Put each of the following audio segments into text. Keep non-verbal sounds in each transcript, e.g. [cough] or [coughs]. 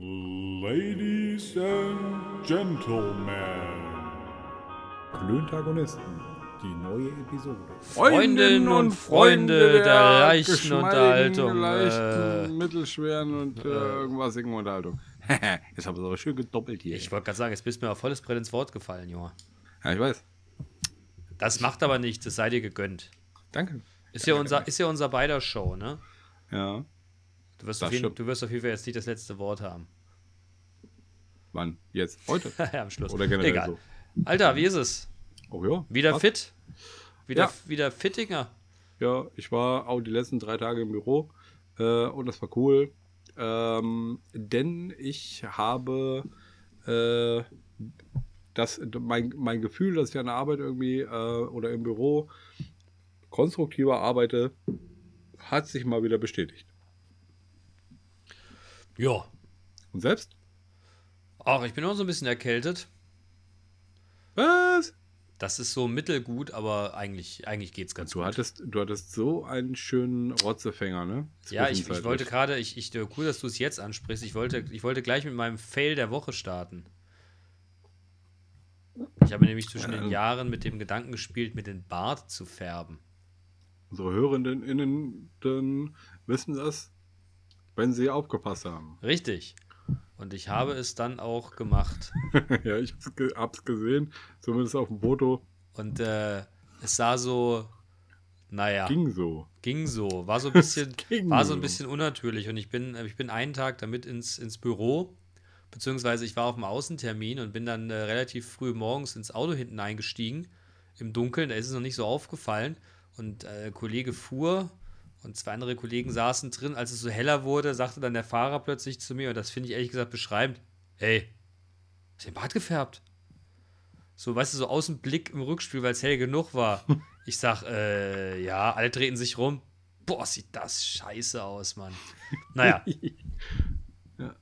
Ladies and Gentlemen. Klöntagonisten, die neue Episode. Freundinnen und Freunde der leichten geschmeidigen, Unterhaltung, Leichten, äh, mittelschweren und äh, irgendwasigen Unterhaltung. [laughs] Jetzt haben wir es aber schön gedoppelt hier. Ich wollte gerade sagen, jetzt bist du mir auf volles Brett ins Wort gefallen, Junge. ja, ich weiß. Das macht aber nichts, das sei dir gegönnt. Danke. Ist ja unser, ist ja unser beider Show, ne? Ja. Du wirst, auf jeden, du wirst auf jeden Fall jetzt nicht das letzte Wort haben. Wann? Jetzt? Heute? [laughs] ja, am Schluss. Oder generell Egal. so? Alter, wie ist es? Oh ja. Wieder Was? fit? Wieder, Ja. wieder Fittinger? Ja, ich war auch die letzten drei Tage im Büro äh, und das war cool. Ähm, denn ich habe äh, das, mein, mein Gefühl, dass ich an der Arbeit irgendwie äh, oder im Büro konstruktiver arbeite, hat sich mal wieder bestätigt. Ja. Und selbst? Ach, ich bin auch so ein bisschen erkältet. Was? Das ist so mittelgut, aber eigentlich, eigentlich geht's ganz Du gut. hattest, du hattest so einen schönen Rotzefänger, ne? Ja, ich, ich wollte gerade, ich, ich, cool, dass du es jetzt ansprichst. Ich wollte, ich wollte gleich mit meinem Fail der Woche starten. Ich habe nämlich zwischen den. Jahren mit dem Gedanken gespielt, mir den Bart zu färben. Unsere Hörenden innen dann wissen das, wenn sie aufgepasst haben. Richtig. Und ich habe es dann auch gemacht. [laughs] ja, ich hab's, ge hab's gesehen, zumindest auf dem Foto. Und äh, es sah so, naja, ging, Ging so. so. War so ein bisschen, [laughs] war so ein so. bisschen unnatürlich. Und ich bin, ich bin einen Tag damit ins, ins Büro, beziehungsweise ich war auf dem Außentermin und bin dann äh, relativ früh morgens ins Auto hinten eingestiegen, im Dunkeln, da ist es noch nicht so aufgefallen. Und äh, Kollege fuhr und zwei andere Kollegen saßen drin. Als es so heller wurde, sagte dann der Fahrer plötzlich zu mir, und das finde ich ehrlich gesagt beschreibend, hey, hast du den Bart gefärbt? So, weißt du, so aus dem Blick im Rückspiel, weil es hell genug war. [laughs] Ich sag, äh, ja, alle treten sich rum. Boah, sieht das scheiße aus, Mann. Naja. [laughs] Ja.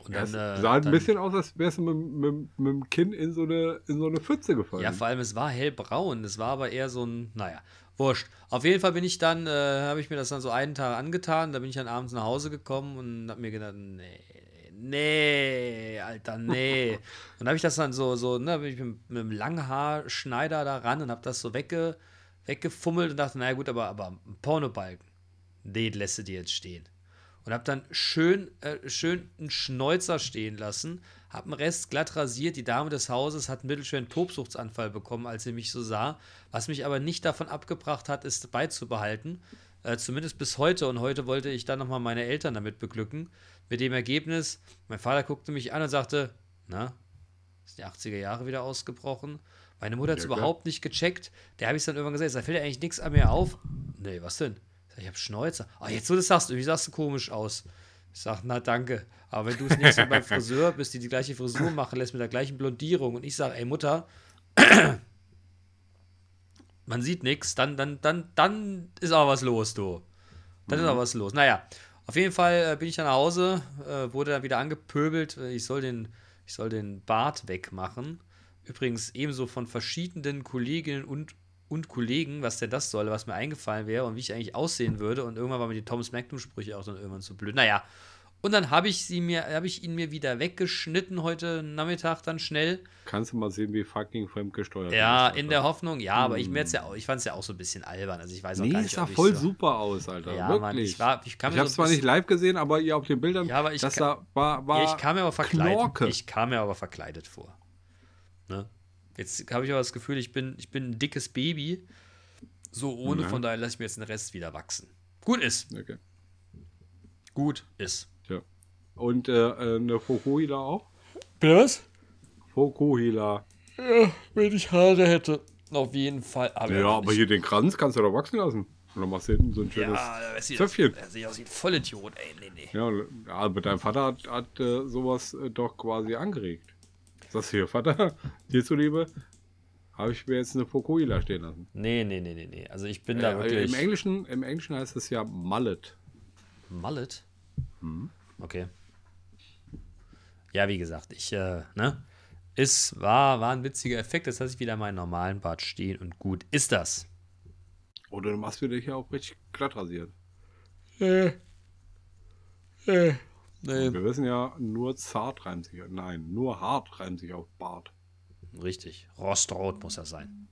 Und Ja, dann, es äh, sah ein dann, bisschen aus, als wärst du mit, mit, mit dem Kinn in so, eine, in so eine Pfütze gefallen. Ja, vor allem, es war hellbraun. Es war aber eher so ein, naja, wurscht. Auf jeden Fall bin ich dann, äh, habe ich mir das dann so einen Tag angetan. Da bin ich dann abends nach Hause gekommen und habe mir gedacht, nee, nee, Alter, nee. [laughs] und habe ich das dann so, so, ne, bin ich mit, mit einem Langhaarschneider da ran und habe das so wegge, weggefummelt und dachte, naja gut, aber, aber ein Pornobalken, den lässt du dir jetzt stehen. Und habe dann schön, äh, schön einen Schnäuzer stehen lassen, habe den Rest glatt rasiert. Die Dame des Hauses hat einen mittelschweren Tobsuchtsanfall bekommen, als sie mich so sah. Was mich aber nicht davon abgebracht hat, es beizubehalten. Äh, zumindest bis heute. Und heute wollte ich dann nochmal meine Eltern damit beglücken. Mit dem Ergebnis, mein Vater guckte mich an und sagte, na, ist die 80er Jahre wieder ausgebrochen? Meine Mutter hat es überhaupt nicht gecheckt. Der habe ich dann irgendwann gesagt, da fällt ja eigentlich nichts an mir auf. Nee, was denn? Ich, habe Schnäuzer. Ah, jetzt wo du das sagst, irgendwie sahst du komisch aus. Ich sag, na danke. Aber wenn du es nächste Mal beim [laughs] Friseur bist, die die gleiche Frisur machen lässt mit der gleichen Blondierung und ich sage, ey Mutter, [clears throat] man sieht nichts, dann, dann, dann, dann ist aber was los, du. Dann ist aber was los. Naja, auf jeden Fall äh, bin ich dann nach Hause, äh, wurde dann wieder angepöbelt, äh, ich soll den, ich soll den Bart wegmachen. Übrigens ebenso von verschiedenen Kolleginnen und, und Kollegen, was denn das soll, was mir eingefallen wäre und wie ich eigentlich aussehen würde. Und irgendwann waren mir die Thomas Magnum-Sprüche auch dann irgendwann zu blöd. Naja, und dann habe ich sie mir, habe ich ihn mir wieder weggeschnitten heute Nachmittag dann schnell. Kannst du mal sehen, wie fucking fremdgesteuert Ja, du bist, in der. Hoffnung, ja, aber ich, mir jetzt ja auch, ich fand es ja auch so ein bisschen albern. Also ich weiß auch Nee, gar nicht, sah ob ich voll so, super aus, Alter. Ja, Wirklich. Mann, ich war, ich Ich habe so zwar nicht live gesehen, aber ihr auf den Bildern, Ja, aber ich das da war, war Ja, ich kam mir aber verkleidet. Knorke. Ich kam mir aber verkleidet vor. Ne? Jetzt habe ich aber das Gefühl, ich bin, ich bin ein dickes Baby. So ohne, Ja. von daher lasse ich mir jetzt den Rest wieder wachsen. Gut ist. Okay. Gut ist. Tja. Und äh, äh, eine Fokuhila auch? Bitte was? Fokuhila. Ja, wenn ich Haare hätte. Auf jeden Fall. Aber Ja, aber hier den Kranz kannst du doch wachsen lassen. Und dann machst du hinten so ein schönes. Ja, Zöpfchen. Das sieht aus wie ein Vollidiot, ey. Nee, nee. Ja, ja aber dein Vater hat, hat äh, sowas äh, doch quasi angeregt. Sagst du hier, Vater, [laughs] dir zuliebe, habe ich mir jetzt eine Fokuhila stehen lassen. Nee, nee, nee, nee, nee. Also ich bin da Äh, wirklich. im, Englischen, Im Englischen heißt es ja Mullet. Mullet? Mhm. Okay. Ja, wie gesagt, ich, äh, ne? Es war, war ein witziger Effekt. Jetzt lasse ich wieder meinen normalen Bart stehen und gut ist das. Oder du machst dir dich ja auch richtig glatt rasiert. Äh, äh, Nee, Wir wissen ja, nur zart reimt sich, nein, nur hart reimt sich auf Bart. richtig. Rostrot muss er sein.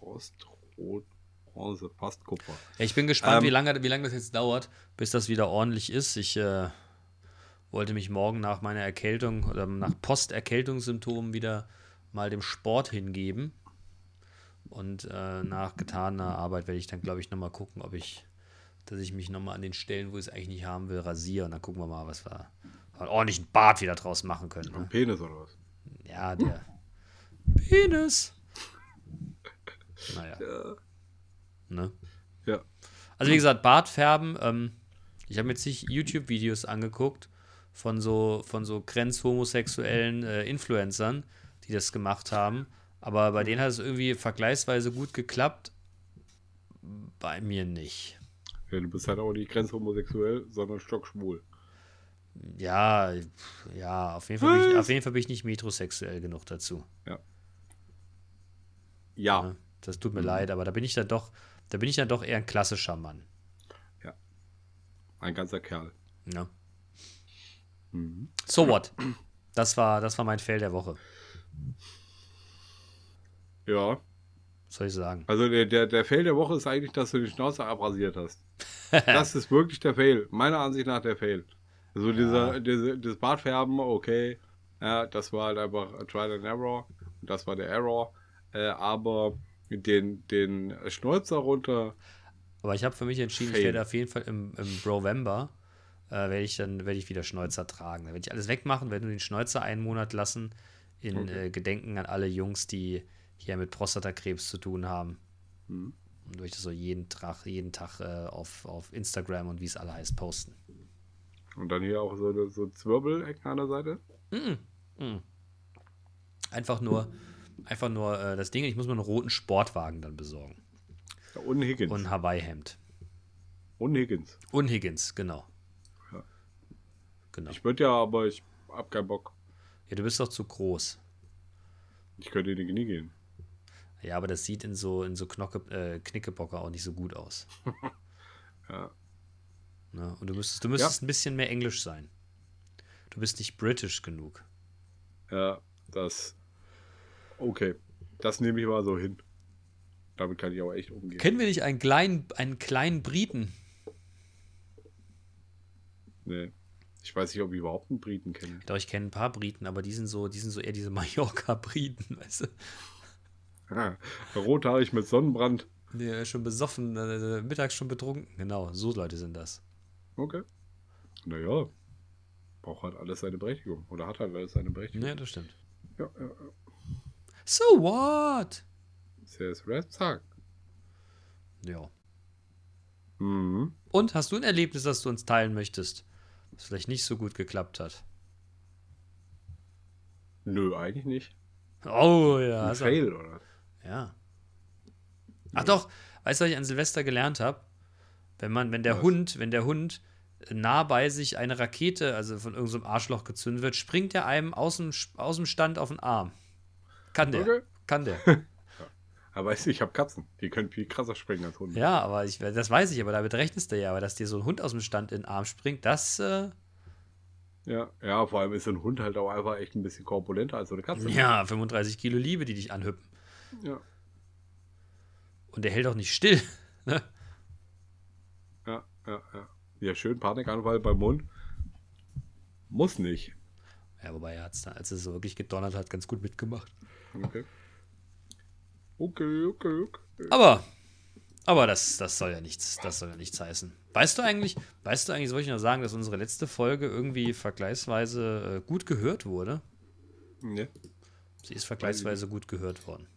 Rost, Rot, Bronze, fast Kupfer. Ja, ich bin gespannt, Ähm, wie, lange, wie lange das jetzt dauert, bis das wieder ordentlich ist. Ich äh, wollte mich morgen nach meiner Erkältung oder nach Posterkältungssymptomen wieder mal dem Sport hingeben. Und äh, nach getaner Arbeit werde ich dann, glaube ich, nochmal gucken, ob ich, dass ich mich nochmal an den Stellen, wo ich es eigentlich nicht haben will, rasiere. Und dann gucken wir mal, was wir einen ordentlichen Bart wieder draus machen können. Ne? Penis oder was? Ja, der Penis. [laughs] Naja. Ne? Ja. Also wie gesagt, Bartfärben, ähm, ich habe mir jetzt nicht YouTube-Videos angeguckt von so, von so grenzhomosexuellen äh, Influencern, die das gemacht haben. Aber bei denen hat es irgendwie vergleichsweise gut geklappt. Bei mir nicht. ja. Du bist halt auch nicht grenzhomosexuell, sondern stockschwul. Ja, ja, auf jeden Fall bin ich, auf jeden Fall bin ich nicht metrosexuell genug dazu. Ja. Ne? Das tut mir leid, aber da bin ich dann doch, da bin ich dann doch eher ein klassischer Mann. Ein ganzer Kerl. Ne? Mhm. So what? Das war, das war mein Fail der Woche. Ja. Was soll ich sagen? Also der, der, der Fail der Woche ist eigentlich, dass du die Schnauze abrasiert hast. [laughs] Das ist wirklich der Fail. Meiner Ansicht nach der Fail. Also dieser, diese, das Bartfärben, okay. Ja, das war halt einfach Trial and Error. Und das war der Error. Äh, aber den, den Schnäuzer runter. Aber ich habe für mich entschieden, ich Fail. werde auf jeden Fall im, im Brovember äh, werde ich dann werde ich wieder Schnäuzer tragen. Da werde ich alles wegmachen, werde nur den Schnäuzer einen Monat lassen in äh, Gedenken an alle Jungs, die hier mit Prostatakrebs zu tun haben. Mhm. Und durch das so jeden Tag, jeden Tag äh, auf, auf Instagram und wie es alle heißt posten. Und dann hier auch so, so Zwirbelecken an der Seite. Einfach nur, einfach nur äh, das Ding, ich muss mir einen roten Sportwagen dann besorgen. Ja, und Higgins. Und ein Hawaii-Hemd. und Higgins. Und Higgins, genau. Ja. Genau. Ich würde ja, aber ich hab keinen Bock. Ja, du bist doch zu groß. Ich könnte in die Knie gehen. Ja, aber das sieht in so, in so Knocke, äh, Knickebocker auch nicht so gut aus. [laughs] Ja. Ne? Und du müsstest, du müsstest ein bisschen mehr Englisch sein. Du bist nicht british genug. Ja, das. Okay. Das nehme ich mal so hin. Damit kann ich aber echt umgehen. Kennen wir nicht einen kleinen, einen kleinen Briten? nee. Ich weiß nicht, ob ich überhaupt einen Briten kenne. Doch, ich kenne ein paar Briten, aber die sind so, die sind so eher diese [laughs] Mallorca-Briten, weißt du? Ah, rothaarig mit Sonnenbrand. Äh, schon besoffen, äh, mittags schon betrunken. Genau, so Leute sind das. Okay. Naja. Braucht halt alles seine Berechtigung. Oder hat halt alles seine Berechtigung. Ja, das stimmt. Ja, ja, ja. So what? Says Red Sack. Ja. Mhm. Und hast du ein Erlebnis, das du uns teilen möchtest, das vielleicht nicht so gut geklappt hat? Nö, eigentlich nicht. Oh ja. Ein Also, Fail, oder? ja. Ach doch, weißt du, was ich an Silvester gelernt habe? Wenn man, wenn der Was? Hund, wenn der Hund nah bei sich eine Rakete, also von irgendeinem so Arschloch gezündet wird, springt er einem aus dem, aus dem Stand auf den Arm. Kann der. Okay. Kann der. [laughs] Aber weißt du, ich habe Katzen. Die können viel krasser springen als Hunde. Ja, aber ich, das weiß ich, aber damit rechnest du ja. Aber dass dir so ein Hund aus dem Stand in den Arm springt, das, äh, Ja, ja, vor allem ist so ein Hund halt auch einfach echt ein bisschen korpulenter als so eine Katze. ja, 35 Kilo Liebe, die dich anhüppen. Ja, Und der hält auch nicht still. [laughs] Ne? ja, ja. Ja, ja schön Panikanfall beim Mund. Muss nicht. Ja, wobei er hat es dann, als es so wirklich gedonnert hat, ganz gut mitgemacht. Okay. Okay, okay, okay. Aber, aber das, das soll ja nichts, das soll ja nichts heißen. Weißt du eigentlich, weißt du eigentlich, soll ich noch sagen, dass unsere letzte Folge irgendwie vergleichsweise äh, gut gehört wurde? Nee. Sie ist vergleichsweise gut gehört worden.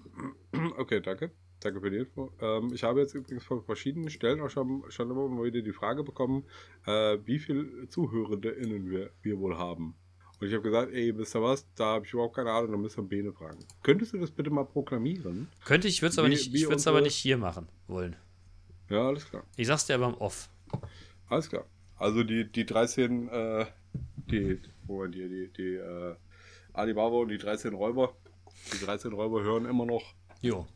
[clears throat] Okay, danke. Danke für die Info. Ähm, ich habe jetzt übrigens von verschiedenen Stellen auch schon, schon immer mal wieder die Frage bekommen, äh, wie viele ZuhörerInnen wir, wir wohl haben. Und ich habe gesagt, ey, wisst ihr was? Da habe ich überhaupt keine Ahnung, da müssen wir Bene fragen. Könntest du das bitte mal proklamieren? Könnte ich, würde es aber, nicht, ich würd's aber unsere- nicht hier machen wollen. Ja, alles klar. Ich sag's dir aber im Off. Alles klar. Also die, die 13, äh, die, Moment, die, die, die, äh, Alibaba und die 13 Räuber, die 13 Räuber hören immer noch. Jo,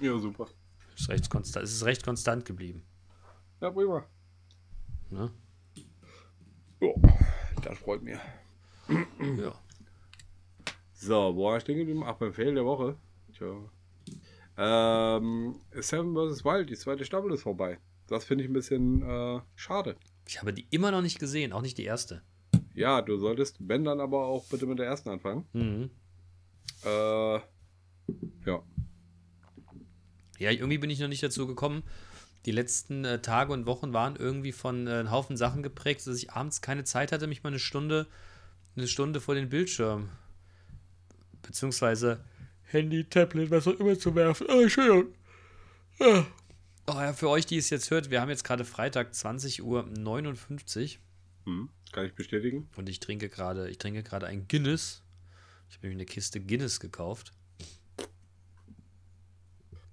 Ja, super. ist recht konstant, es ist recht konstant geblieben. Ja, prima. Ne? Ja, das freut mich. Ja. So, wo war ich stehen geblieben? Ach, beim Fail der Woche. Tja. Ähm, Seven vs. Wild, die zweite Staffel ist vorbei. Das finde ich ein bisschen äh, schade. Ich habe die immer noch nicht gesehen, auch nicht die erste. Ja, du solltest, wenn dann aber auch bitte mit der ersten anfangen. Mhm. Äh, ja. Ja, irgendwie bin ich noch nicht dazu gekommen. Die letzten äh, Tage und Wochen waren irgendwie von äh, einem Haufen Sachen geprägt, dass ich abends keine Zeit hatte, mich mal eine Stunde, eine Stunde vor den Bildschirm beziehungsweise Handy, Tablet, was auch immer zu werfen. Oh, Entschuldigung. Ah. Oh ja, für euch, die es jetzt hört, wir haben jetzt gerade Freitag 20 Uhr 59 Hm, kann ich bestätigen. und ich trinke gerade, ich trinke gerade ein Guinness. Ich habe mir eine Kiste Guinness gekauft.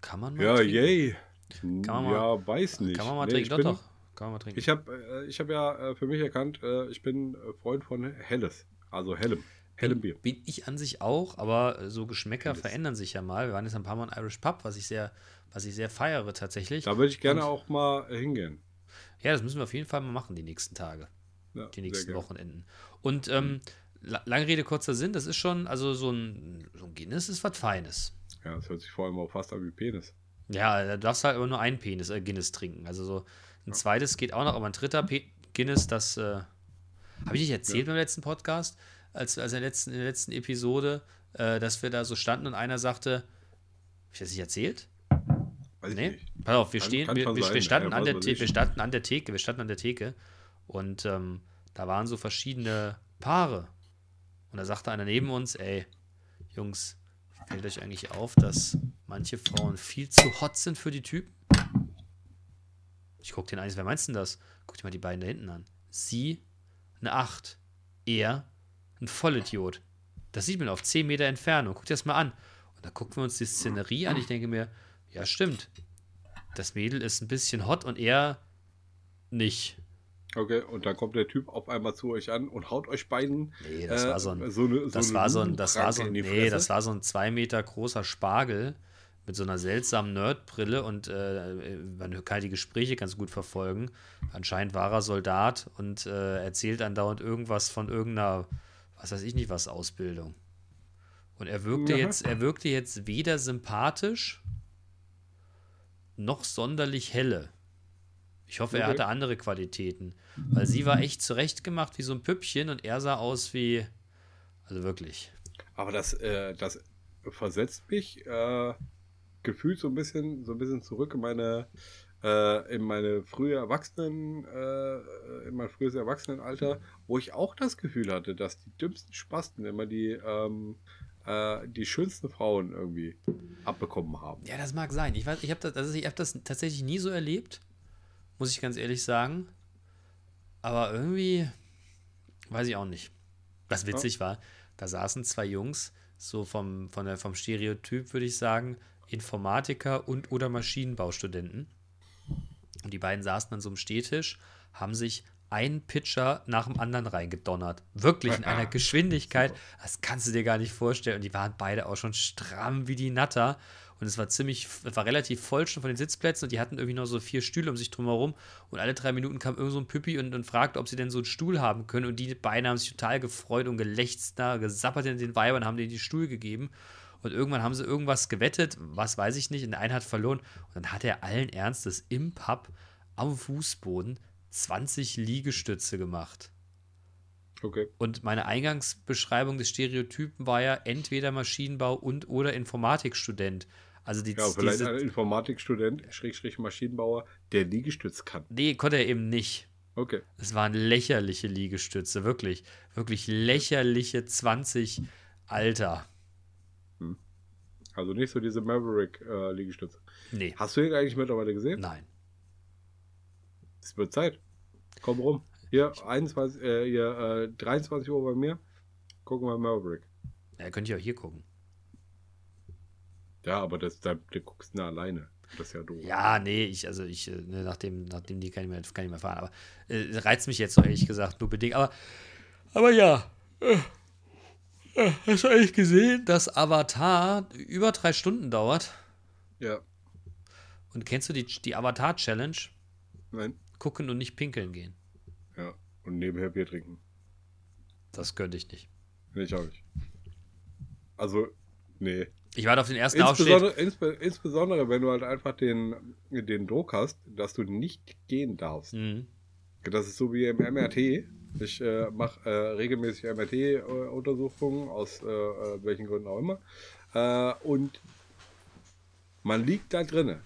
Kann man mal Ja, trinken? yay. Man mal- ja, weiß nicht. Kann man mal Nee, trinken? ich Doch, bin, doch. Kann man mal trinken. Ich habe äh, ich hab ja äh, für mich erkannt, äh, ich bin Freund von Helles. Also Hellem. Hellem Bier. Bin ich an sich auch, aber so Geschmäcker Alles. verändern sich ja mal. Wir waren jetzt ein paar Mal in Irish Pub, was ich sehr, was ich sehr feiere tatsächlich. Da würde ich gerne Und- auch mal hingehen. Ja, das müssen wir auf jeden Fall mal machen, die nächsten Tage, Ja, die nächsten. Wochenenden. Und ähm, la lange Rede, kurzer Sinn, das ist schon, also so ein, so ein Guinness ist was Feines. Ja, das hört sich vor allem auch fast an wie Penis. Ja, da darfst halt aber nur ein Penis, äh, Guinness trinken. Also so ein zweites geht auch noch, aber ein dritter Pe Guinness, das äh, habe ich nicht erzählt beim letzten Podcast, als, als in, der letzten, in der letzten Episode, äh, dass wir da so standen und einer sagte, habe ich das nicht erzählt? Weiß Nee, nicht. pass auf, wir Kann- stehen, kann wir, wir, wir, standen ja, an der wir standen an der Theke, wir standen an der Theke und ähm, da waren so verschiedene Paare. Und da sagte einer neben uns, ey, Jungs, fällt euch eigentlich auf, dass manche Frauen viel zu hot sind für die Typen? Ich guck den eins, wer meinst denn das? Guck dir mal die beiden da hinten an. Sie eine 8, er ein Vollidiot. Das sieht man auf 10 Meter Entfernung. Guck dir das mal an. Und da gucken wir uns die Szenerie an. Ich denke mir, ja, stimmt. Das Mädel ist ein bisschen hot und er nicht. Okay, und dann kommt der Typ auf einmal zu euch an und haut euch beiden. Nee, das äh, war so ein, eine, das eine war so ein, das war so ein, Lupenpranke in die nee, das war so ein zwei Meter großer Spargel mit so einer seltsamen Nerdbrille und äh, man kann die Gespräche ganz gut verfolgen. Anscheinend war er Soldat und äh, erzählt andauernd irgendwas von irgendeiner, was weiß ich nicht was, Ausbildung. Und er wirkte Aha. jetzt, er wirkte jetzt weder sympathisch noch sonderlich helle. Ich hoffe, er Okay. hatte andere Qualitäten. Weil sie war echt zurechtgemacht wie so ein Püppchen und er sah aus wie. Also wirklich. Aber das, äh, das versetzt mich äh, gefühlt so ein bisschen, so ein bisschen zurück in meine, äh, in meine frühe Erwachsenen, äh, in mein frühes Erwachsenenalter, wo ich auch das Gefühl hatte, dass die dümmsten Spasten immer die, ähm, äh, die schönsten Frauen irgendwie abbekommen haben. Ja, das mag sein. Ich weiß, ich habe das, also ich hab das tatsächlich nie so erlebt. Muss ich ganz ehrlich sagen. Aber irgendwie. Weiß ich auch nicht. Was witzig war, da saßen zwei Jungs, so vom, von der, vom Stereotyp, würde ich sagen, Informatiker und oder Maschinenbaustudenten. Und die beiden saßen an so einem Stehtisch, haben sich einen Pitcher nach dem anderen reingedonnert. Wirklich in einer Geschwindigkeit, das kannst du dir gar nicht vorstellen. Und die waren beide auch schon stramm wie die Natter. Und es war ziemlich, es war relativ voll schon von den Sitzplätzen und die hatten irgendwie noch so vier Stühle um sich drum herum. Und alle drei Minuten kam irgend so ein Püppi und, und fragte, ob sie denn so einen Stuhl haben können. Und die beiden haben sich total gefreut und gelächzt da, gesappert in den Weibern, haben denen die Stuhl gegeben. Und irgendwann haben sie irgendwas gewettet, was weiß ich nicht, und der eine hat verloren. Und dann hat er allen Ernstes im Pub am Fußboden 20 Liegestütze gemacht. Okay. Und meine Eingangsbeschreibung des Stereotypen war ja entweder Maschinenbau und oder Informatikstudent. Also die, Ja, vielleicht diese, ein Informatikstudent, Schrägstrich Maschinenbauer, der Liegestütz kann. nee, konnte er eben nicht. Okay. Es waren lächerliche Liegestütze, wirklich. Wirklich lächerliche 20 Alter. Also nicht so diese Maverick-Liegestütze. Nee, Hast du ihn eigentlich mittlerweile gesehen? nein. Es wird Zeit. Komm rum. Hier, 21, äh, hier äh, 23 Uhr bei mir. Gucken wir Maverick. Ja, könnt ihr auch hier gucken. Ja, aber das, da, da guckst du nur alleine. Das ist ja doof. Ja, nee, ich, also ich, äh, ne, nachdem, nachdem die kann ich mehr, kann ich mehr fahren. Aber äh, reizt mich jetzt doch ehrlich gesagt nur bedingt. Aber, aber ja. Äh, hast du eigentlich gesehen, dass Avatar über drei Stunden dauert? Ja. Und kennst du die, die Avatar-Challenge? Nein. Gucken und nicht pinkeln gehen. Ja. Und nebenher Bier trinken. Das könnte ich nicht. Nee, ich auch nicht. Also, nee. Ich warte auf den ersten Aufstieg. Insbesondere, insbe, insbesondere, wenn du halt einfach den, den Druck hast, dass du nicht gehen darfst. Mhm. Das ist so wie im MRT. Ich äh, mache äh, regelmäßig MRT-Untersuchungen, aus äh, äh, welchen Gründen auch immer. Äh, und man liegt da drinnen.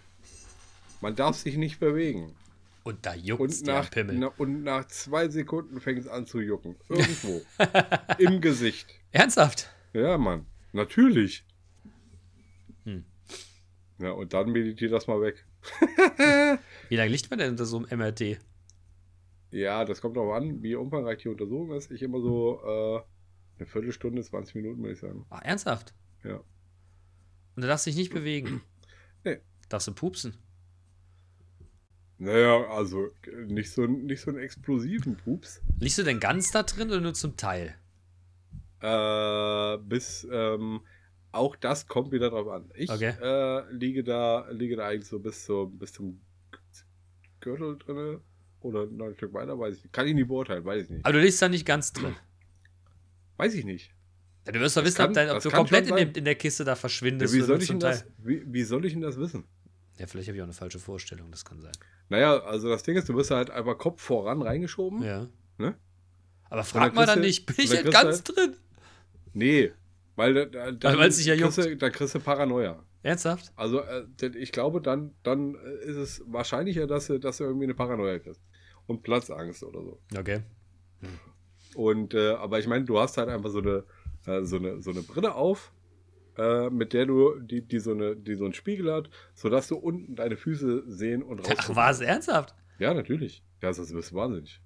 Man darf sich nicht bewegen. Und da juckt Und der nach, Pimmel. na, und nach zwei Sekunden fängt es an zu jucken. Irgendwo. [laughs] Im Gesicht. Ernsthaft? Ja, Mann. Natürlich. Hm. Ja, und dann meditiert das mal weg. Wie lange liegt man denn unter so einem MRT? Ja, das kommt auch an, wie umfangreich die Untersuchung ist. Ich immer so äh, eine Viertelstunde, 20 Minuten, würde ich sagen. Ach, ernsthaft? Ja. Und du darfst dich nicht bewegen. [clears throat] Nee. Darfst du pupsen? Naja, also nicht so, nicht so einen explosiven Pups. Liegst du denn ganz da drin oder nur zum Teil? Äh, bis ähm, auch das kommt wieder drauf an. Ich Okay. äh, liege da, liege da eigentlich so bis, so, bis zum Gürtel drinne oder ein Stück weiter, weiß ich nicht. Kann ich nicht beurteilen, weiß ich nicht. Aber du liegst da nicht ganz drin. Weiß ich nicht. Ja, du wirst doch wissen, kann- ob, dein, ob du komplett in, dem, in der Kiste da Ja, verschwindest. wie, oder soll ich denn das, wie, wie soll ich denn das wissen? Ja, vielleicht habe ich auch eine falsche Vorstellung, das kann sein. Naja, also das Ding ist, du wirst halt einfach Kopf voran reingeschoben. Ja. Ne? Aber frag mal dann nicht, bin ich du ganz drin? Nee, weil da, da, dann, weil ja kriegst du, dann kriegst du Paranoia. Ernsthaft? Also äh, ich glaube, dann, dann ist es wahrscheinlicher, dass du, dass du irgendwie eine Paranoia kriegst. Und Platzangst oder so. Okay. Und äh, aber ich meine, du hast halt einfach so eine, äh, so eine, so eine Brille auf, äh, mit der du, die, die, so eine, die so einen Spiegel hat, sodass du unten deine Füße sehen und raus. Ach, war es ernsthaft? Ja, natürlich. Ja, das ist wahnsinnig.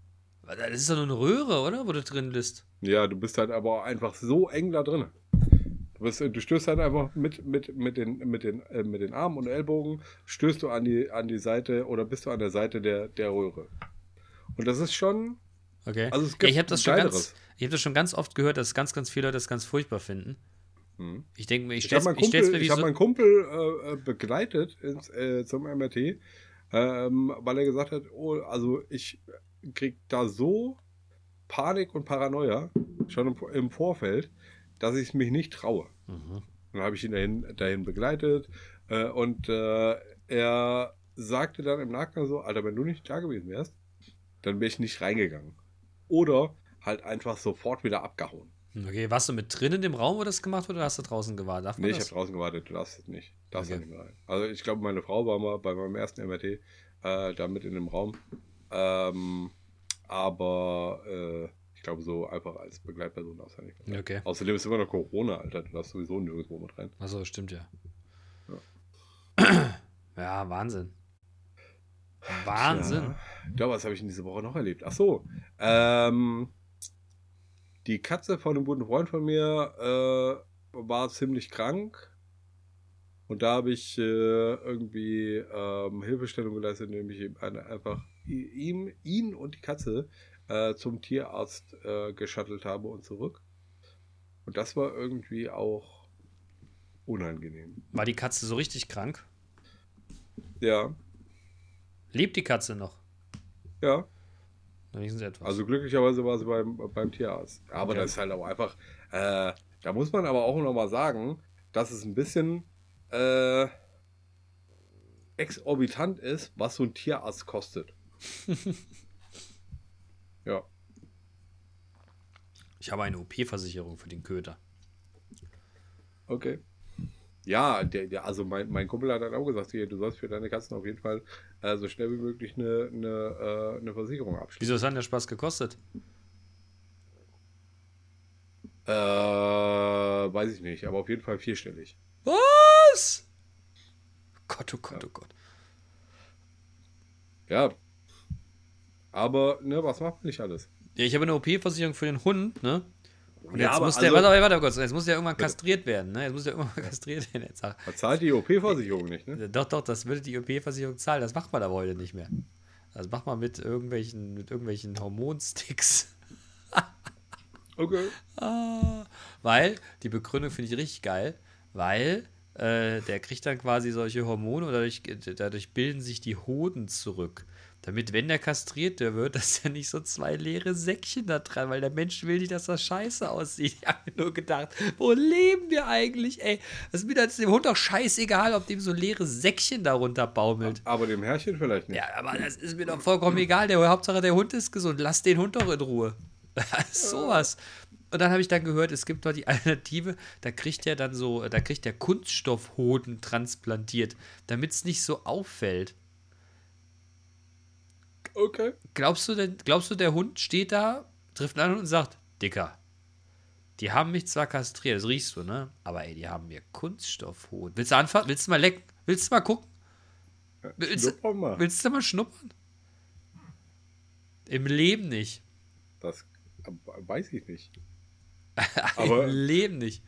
Das ist doch nur eine Röhre, oder? Wo du drin bist. Ja, du bist halt aber einfach so eng da drin. Du, bist, du stößt halt einfach mit, mit, mit, den, mit, den, äh, mit den Armen und Ellbogen, stößt du an die, an die Seite oder bist du an der Seite der, der Röhre. Und das ist schon, Okay. Also es ja, gibt ich habe das, schon ganz- ich hab das schon ganz oft gehört, dass ganz, ganz viele Leute das ganz furchtbar finden. Hm. Ich denke mir, ich habe Kumpel, mir wie ich so. meinen Kumpel äh, äh, begleitet ins, äh, zum MRT, ähm, weil er gesagt hat, oh, also ich krieg da so Panik und Paranoia schon im, im Vorfeld, dass ich es mich nicht traue. Mhm. Dann habe ich ihn dahin, dahin begleitet äh, und äh, er sagte dann im Nachgang so, Alter, wenn du nicht da gewesen wärst, dann wäre ich nicht reingegangen. Oder halt einfach sofort wieder abgehauen. Okay, warst du mit drin in dem Raum, wo das gemacht wurde, oder hast du draußen gewartet? Darf Nee, ich habe draußen gewartet, du darfst es nicht. Darfst Okay. nicht mehr rein. Also ich glaube, meine Frau war mal bei meinem ersten MRT äh, da mit in dem Raum. Ähm, aber äh, ich glaube, so einfach als Begleitperson darfst du nicht mehr rein. Okay. Außerdem ist immer noch Corona, Alter. Du darfst sowieso nirgendwo mit rein. Achso, stimmt ja. Ja, [clears throat] Wahnsinn. Wahnsinn. Ja, ja was habe ich in dieser Woche noch erlebt? Ach so. Ähm, die Katze von einem guten Freund von mir äh, war ziemlich krank. Und da habe ich äh, irgendwie ähm, Hilfestellung geleistet, indem ich ihm einfach ihm, ihn und die Katze äh, zum Tierarzt äh, geschattelt habe und zurück. Und das war irgendwie auch unangenehm. War die Katze so richtig krank? Ja, Lebt die Katze noch? ja. Wenigstens etwas. Also glücklicherweise war sie beim, beim Tierarzt. Aber Okay. das ist halt auch einfach, äh, da muss man aber auch nochmal sagen, dass es ein bisschen äh, exorbitant ist, was so ein Tierarzt kostet. [laughs] ja. ich habe eine OP-Versicherung für den Köter. Okay. Ja, der, der, also mein, mein Kumpel hat dann auch gesagt, hier, du sollst für deine Katzen auf jeden Fall äh, so schnell wie möglich eine, eine, äh, eine Versicherung abschließen. Wieso dann der Spaß gekostet? Äh, weiß ich nicht, aber auf jeden Fall vierstellig. Was? Gott, oh Gott, oh Gott. Ja. Aber, ne, was macht man nicht alles? Ja, ich habe eine OP-Versicherung für den Hund, ne? Und Ja, jetzt muss der, also- warte, warte, kurz, jetzt muss der irgendwann kastriert werden, ne? Jetzt muss der [laughs] irgendwann kastriert werden. Jetzt Man zahlt die OP-Versicherung nicht, ne? doch, doch, das würde die OP-Versicherung zahlen. Das macht man aber heute nicht mehr. Das macht man mit irgendwelchen, mit irgendwelchen Hormonsticks. [laughs] Okay. Ah, weil, die Begründung finde ich richtig geil, weil äh, der kriegt dann quasi solche Hormone und dadurch, dadurch bilden sich die Hoden zurück. Damit, wenn der kastriert der wird, [laughs] dass er nicht so zwei leere Säckchen da dran, weil der Mensch will nicht, dass das scheiße aussieht. [laughs] Ich habe mir nur gedacht, wo leben wir eigentlich, ey? Das ist mir das dem Hund doch scheißegal, ob dem so leere Säckchen darunter baumelt. Aber dem Herrchen vielleicht nicht. Ja, aber das ist mir doch vollkommen egal. Der Hauptsache, der Hund ist gesund. Lass den Hund doch in Ruhe. [laughs] Sowas. Und dann habe ich dann gehört, es gibt dort die Alternative, da kriegt er dann so, da kriegt der Kunststoffhoden transplantiert, damit es nicht so auffällt. Okay. Glaubst du denn, glaubst du, der Hund steht da, trifft einen an und sagt, Dicker, die haben mich zwar kastriert, das riechst du, ne? Aber ey, die haben mir Kunststoffhoden. Willst du anfangen? Willst du mal lecken? Willst du mal gucken? Willst, mal. willst du mal schnuppern? Im Leben nicht. Das weiß ich nicht. [laughs] Aber Im Leben nicht.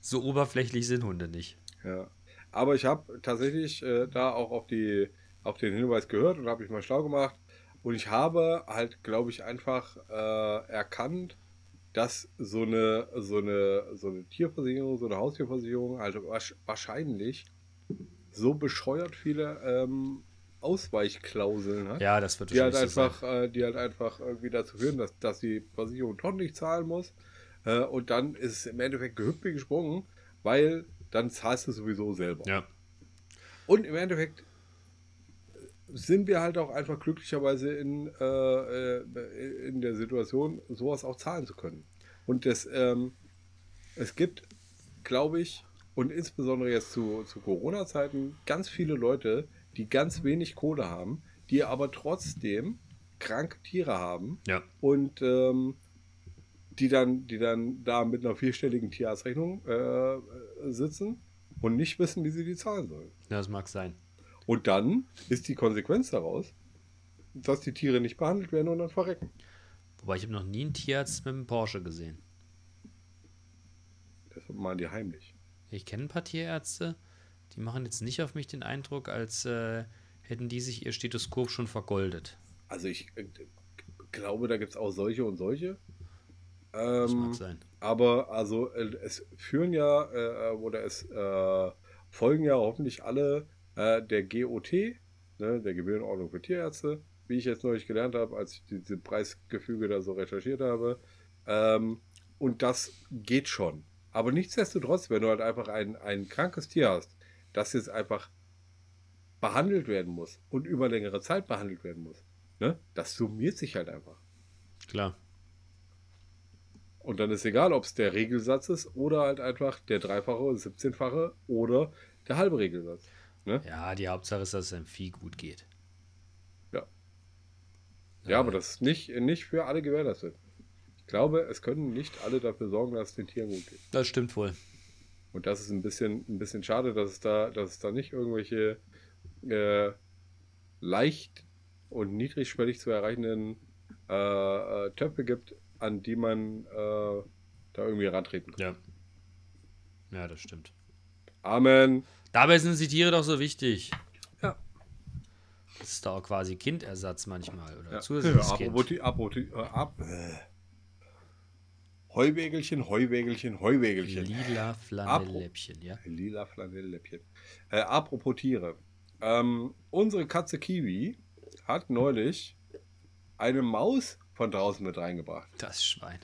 So oberflächlich sind Hunde nicht. Ja. Aber ich habe tatsächlich äh, da auch auf, die, auf den Hinweis gehört und habe mich mal schlau gemacht. Und ich habe halt, glaube ich, einfach äh, erkannt, dass so eine, so, eine, so eine Tierversicherung, so eine Haustierversicherung, also wahrscheinlich so bescheuert viele ähm, Ausweichklauseln hat. Ja, das wird die halt einfach, äh, Die halt einfach irgendwie dazu führen, dass, dass die Versicherung doch nicht zahlen muss. Äh, und dann ist es im Endeffekt gehüpft gesprungen, weil dann zahlst du sowieso selber. Ja. Und im Endeffekt sind wir halt auch einfach glücklicherweise in, äh, äh, in der Situation, sowas auch zahlen zu können. Und das, ähm, es gibt, glaube ich, und insbesondere jetzt zu, zu Corona-Zeiten, ganz viele Leute, die ganz wenig Kohle haben, die aber trotzdem kranke Tiere haben. Ja. Und ähm, die dann, die dann da mit einer vierstelligen Tierarztrechnung äh, sitzen und nicht wissen, wie sie die zahlen sollen. Ja, das mag sein. Und dann ist die Konsequenz daraus, dass die Tiere nicht behandelt werden und dann verrecken. Wobei ich habe noch nie einen Tierarzt mit einem Porsche gesehen. Das machen die heimlich. Ich kenne ein paar Tierärzte, die machen jetzt nicht auf mich den Eindruck, als äh, hätten die sich ihr Stethoskop schon vergoldet. Also ich äh, glaube, da gibt es auch solche und solche. das mag sein. Aber also äh, es führen ja äh, oder es äh, folgen ja hoffentlich alle äh, der GOT, ne, der Gebührenordnung für Tierärzte, wie ich jetzt neulich gelernt habe, als ich diese Preisgefüge da so recherchiert habe. Ähm, und das geht schon. Aber nichtsdestotrotz, wenn du halt einfach ein, ein krankes Tier hast, das jetzt einfach behandelt werden muss und über längere Zeit behandelt werden muss, ne, das summiert sich halt einfach. Klar. Und dann ist egal, ob es der Regelsatz ist oder halt einfach der dreifache oder 17-fache oder der halbe Regelsatz. Ne? Ja, die Hauptsache ist, dass es einem Vieh gut geht. Ja. Ja, aber das ist nicht, nicht für alle gewährleistet. Ich glaube, es können nicht alle dafür sorgen, dass es den Tieren gut geht. Das stimmt wohl. Und das ist ein bisschen, ein bisschen schade, dass es da, dass es da nicht irgendwelche äh, leicht und niedrigschwellig zu erreichenden äh, äh, Töpfe gibt, an die man äh, da irgendwie rantreten kann. Ja. Ja, das stimmt. Amen. Dabei sind die Tiere doch so wichtig. Ja. Das ist doch quasi Kindersatz manchmal oder Ja. zusätzliches Ja, Kind. apropos, apropos, äh, ab, äh. Heuwägelchen, Heuwägelchen, Heuwägelchen. Lila Flanellläppchen, ja. Lila Flanellläppchen. Äh, apropos Tiere. Ähm, unsere Katze Kiwi hat neulich eine Maus von draußen mit reingebracht. Das Schwein.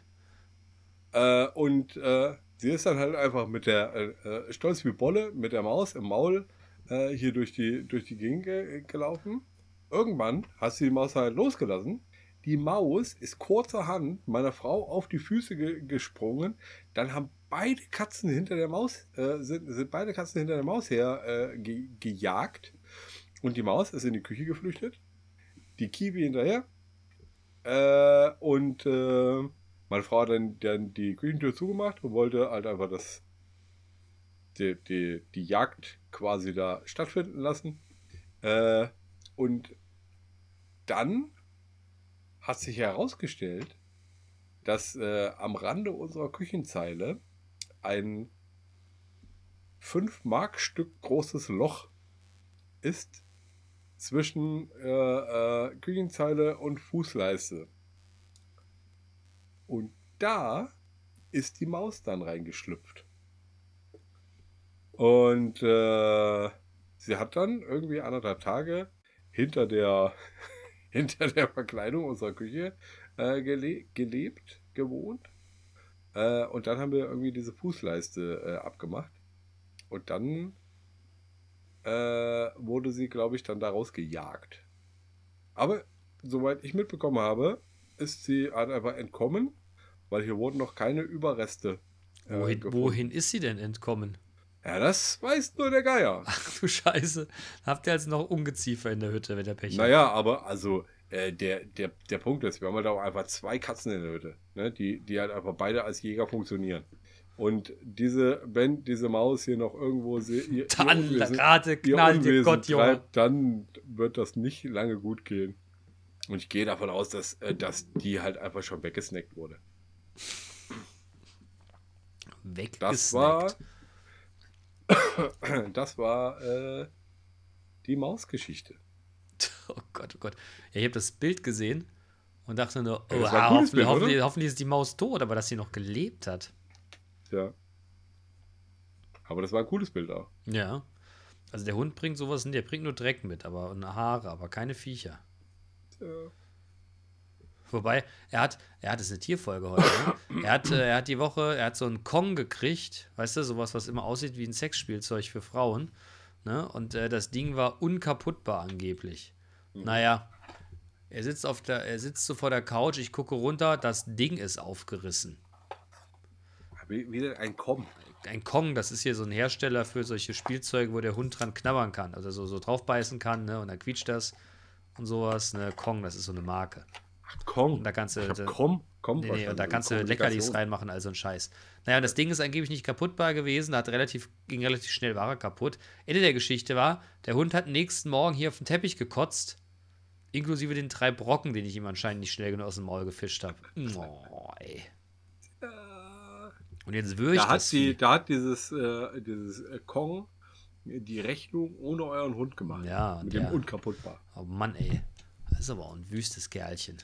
Äh, und äh, sie ist dann halt einfach mit der, äh, äh, stolz wie Bolle, mit der Maus im Maul äh, hier durch die, durch die Gegend ge gelaufen. Irgendwann hat sie die Maus halt losgelassen. Die Maus ist kurzerhand meiner Frau auf die Füße ge gesprungen. Dann haben beide Katzen hinter der Maus, äh, sind, sind beide Katzen hinter der Maus her äh, ge gejagt. Und die Maus ist in die Küche geflüchtet. Die Kiwi hinterher. Äh, und meine Frau hat dann, dann die Küchentür zugemacht und wollte halt einfach das, die, die, die Jagd quasi da stattfinden lassen. Äh, und dann hat sich herausgestellt, dass äh, am Rande unserer Küchenzeile ein 5 Mark Stück großes Loch ist zwischen äh, äh, Küchenzeile und Fußleiste. Und da ist die Maus dann reingeschlüpft. Und äh, sie hat dann irgendwie anderthalb Tage hinter der [laughs] hinter der Verkleidung unserer Küche äh, gele gelebt, gewohnt. Äh, und dann haben wir irgendwie diese Fußleiste äh, abgemacht. Und dann äh, wurde sie, glaube ich, dann daraus gejagt. Aber soweit ich mitbekommen habe, ist sie einfach entkommen, weil hier wurden noch keine Überreste. äh, Wohin, wohin ist sie denn entkommen? Ja, das weiß nur der Geier. Ach du Scheiße. Habt ihr also noch Ungeziefer in der Hütte, wenn der Pech hat? Naja, aber also äh, der, der, der Punkt ist, wir haben halt auch einfach zwei Katzen in der Hütte, ne? die, die halt einfach beide als Jäger funktionieren. Und diese, wenn diese Maus hier noch irgendwo ihr, ihr Dann ihr Gott, Junge. dann wird das nicht lange gut gehen. Und ich gehe davon aus, dass, äh, dass die halt einfach schon weggesnackt wurde. Das war, Weggesnackt. [coughs] das war äh, die Mausgeschichte. [laughs] Oh Gott, oh Gott. Ja, ich habe das Bild gesehen und dachte nur, oh, Ja, hoffentlich, Bild, hoffentlich, hoffentlich ist die Maus tot, aber dass sie noch gelebt hat. Ja. Aber das war ein cooles Bild auch. Ja. Also der Hund bringt sowas, der bringt nur Dreck mit, aber Haare, aber keine Viecher. Ja. Wobei, er hat, er hat, ist eine Tierfolge heute, ne? er, hat, äh, er hat die Woche, er hat so einen Kong gekriegt, weißt du, sowas, was immer aussieht wie ein Sexspielzeug für Frauen, ne? Und äh, das Ding war unkaputtbar angeblich. Naja, er sitzt auf der, er sitzt so vor der Couch, ich gucke runter, das Ding ist aufgerissen. Wie, wieder ein Komm. Ein Kong, das ist hier so ein Hersteller für solche Spielzeuge, wo der Hund dran knabbern kann, also so, so draufbeißen kann, ne? Und dann quietscht das und sowas, ne? Kong, das ist so eine Marke. Kong. Da kannst du- ich Komm. Komm Nee, nee, und da kannst du. Leckerlis reinmachen, also ein Scheiß. Naja, und das Ding ist angeblich nicht kaputtbar gewesen, hat relativ, ging relativ schnell, war er kaputt. Ende der Geschichte war, der Hund hat nächsten Morgen hier auf den Teppich gekotzt, inklusive den drei Brocken, den ich ihm anscheinend nicht schnell genug aus dem Maul gefischt habe. Oh, [laughs] ey. Und jetzt würge ich Da hat, das die, da hat dieses, äh, dieses äh, Kong die Rechnung ohne euren Hund gemacht. Ja, Mit der- dem unkaputtbar. Oh Mann, ey. Das ist aber auch ein wüstes Kerlchen.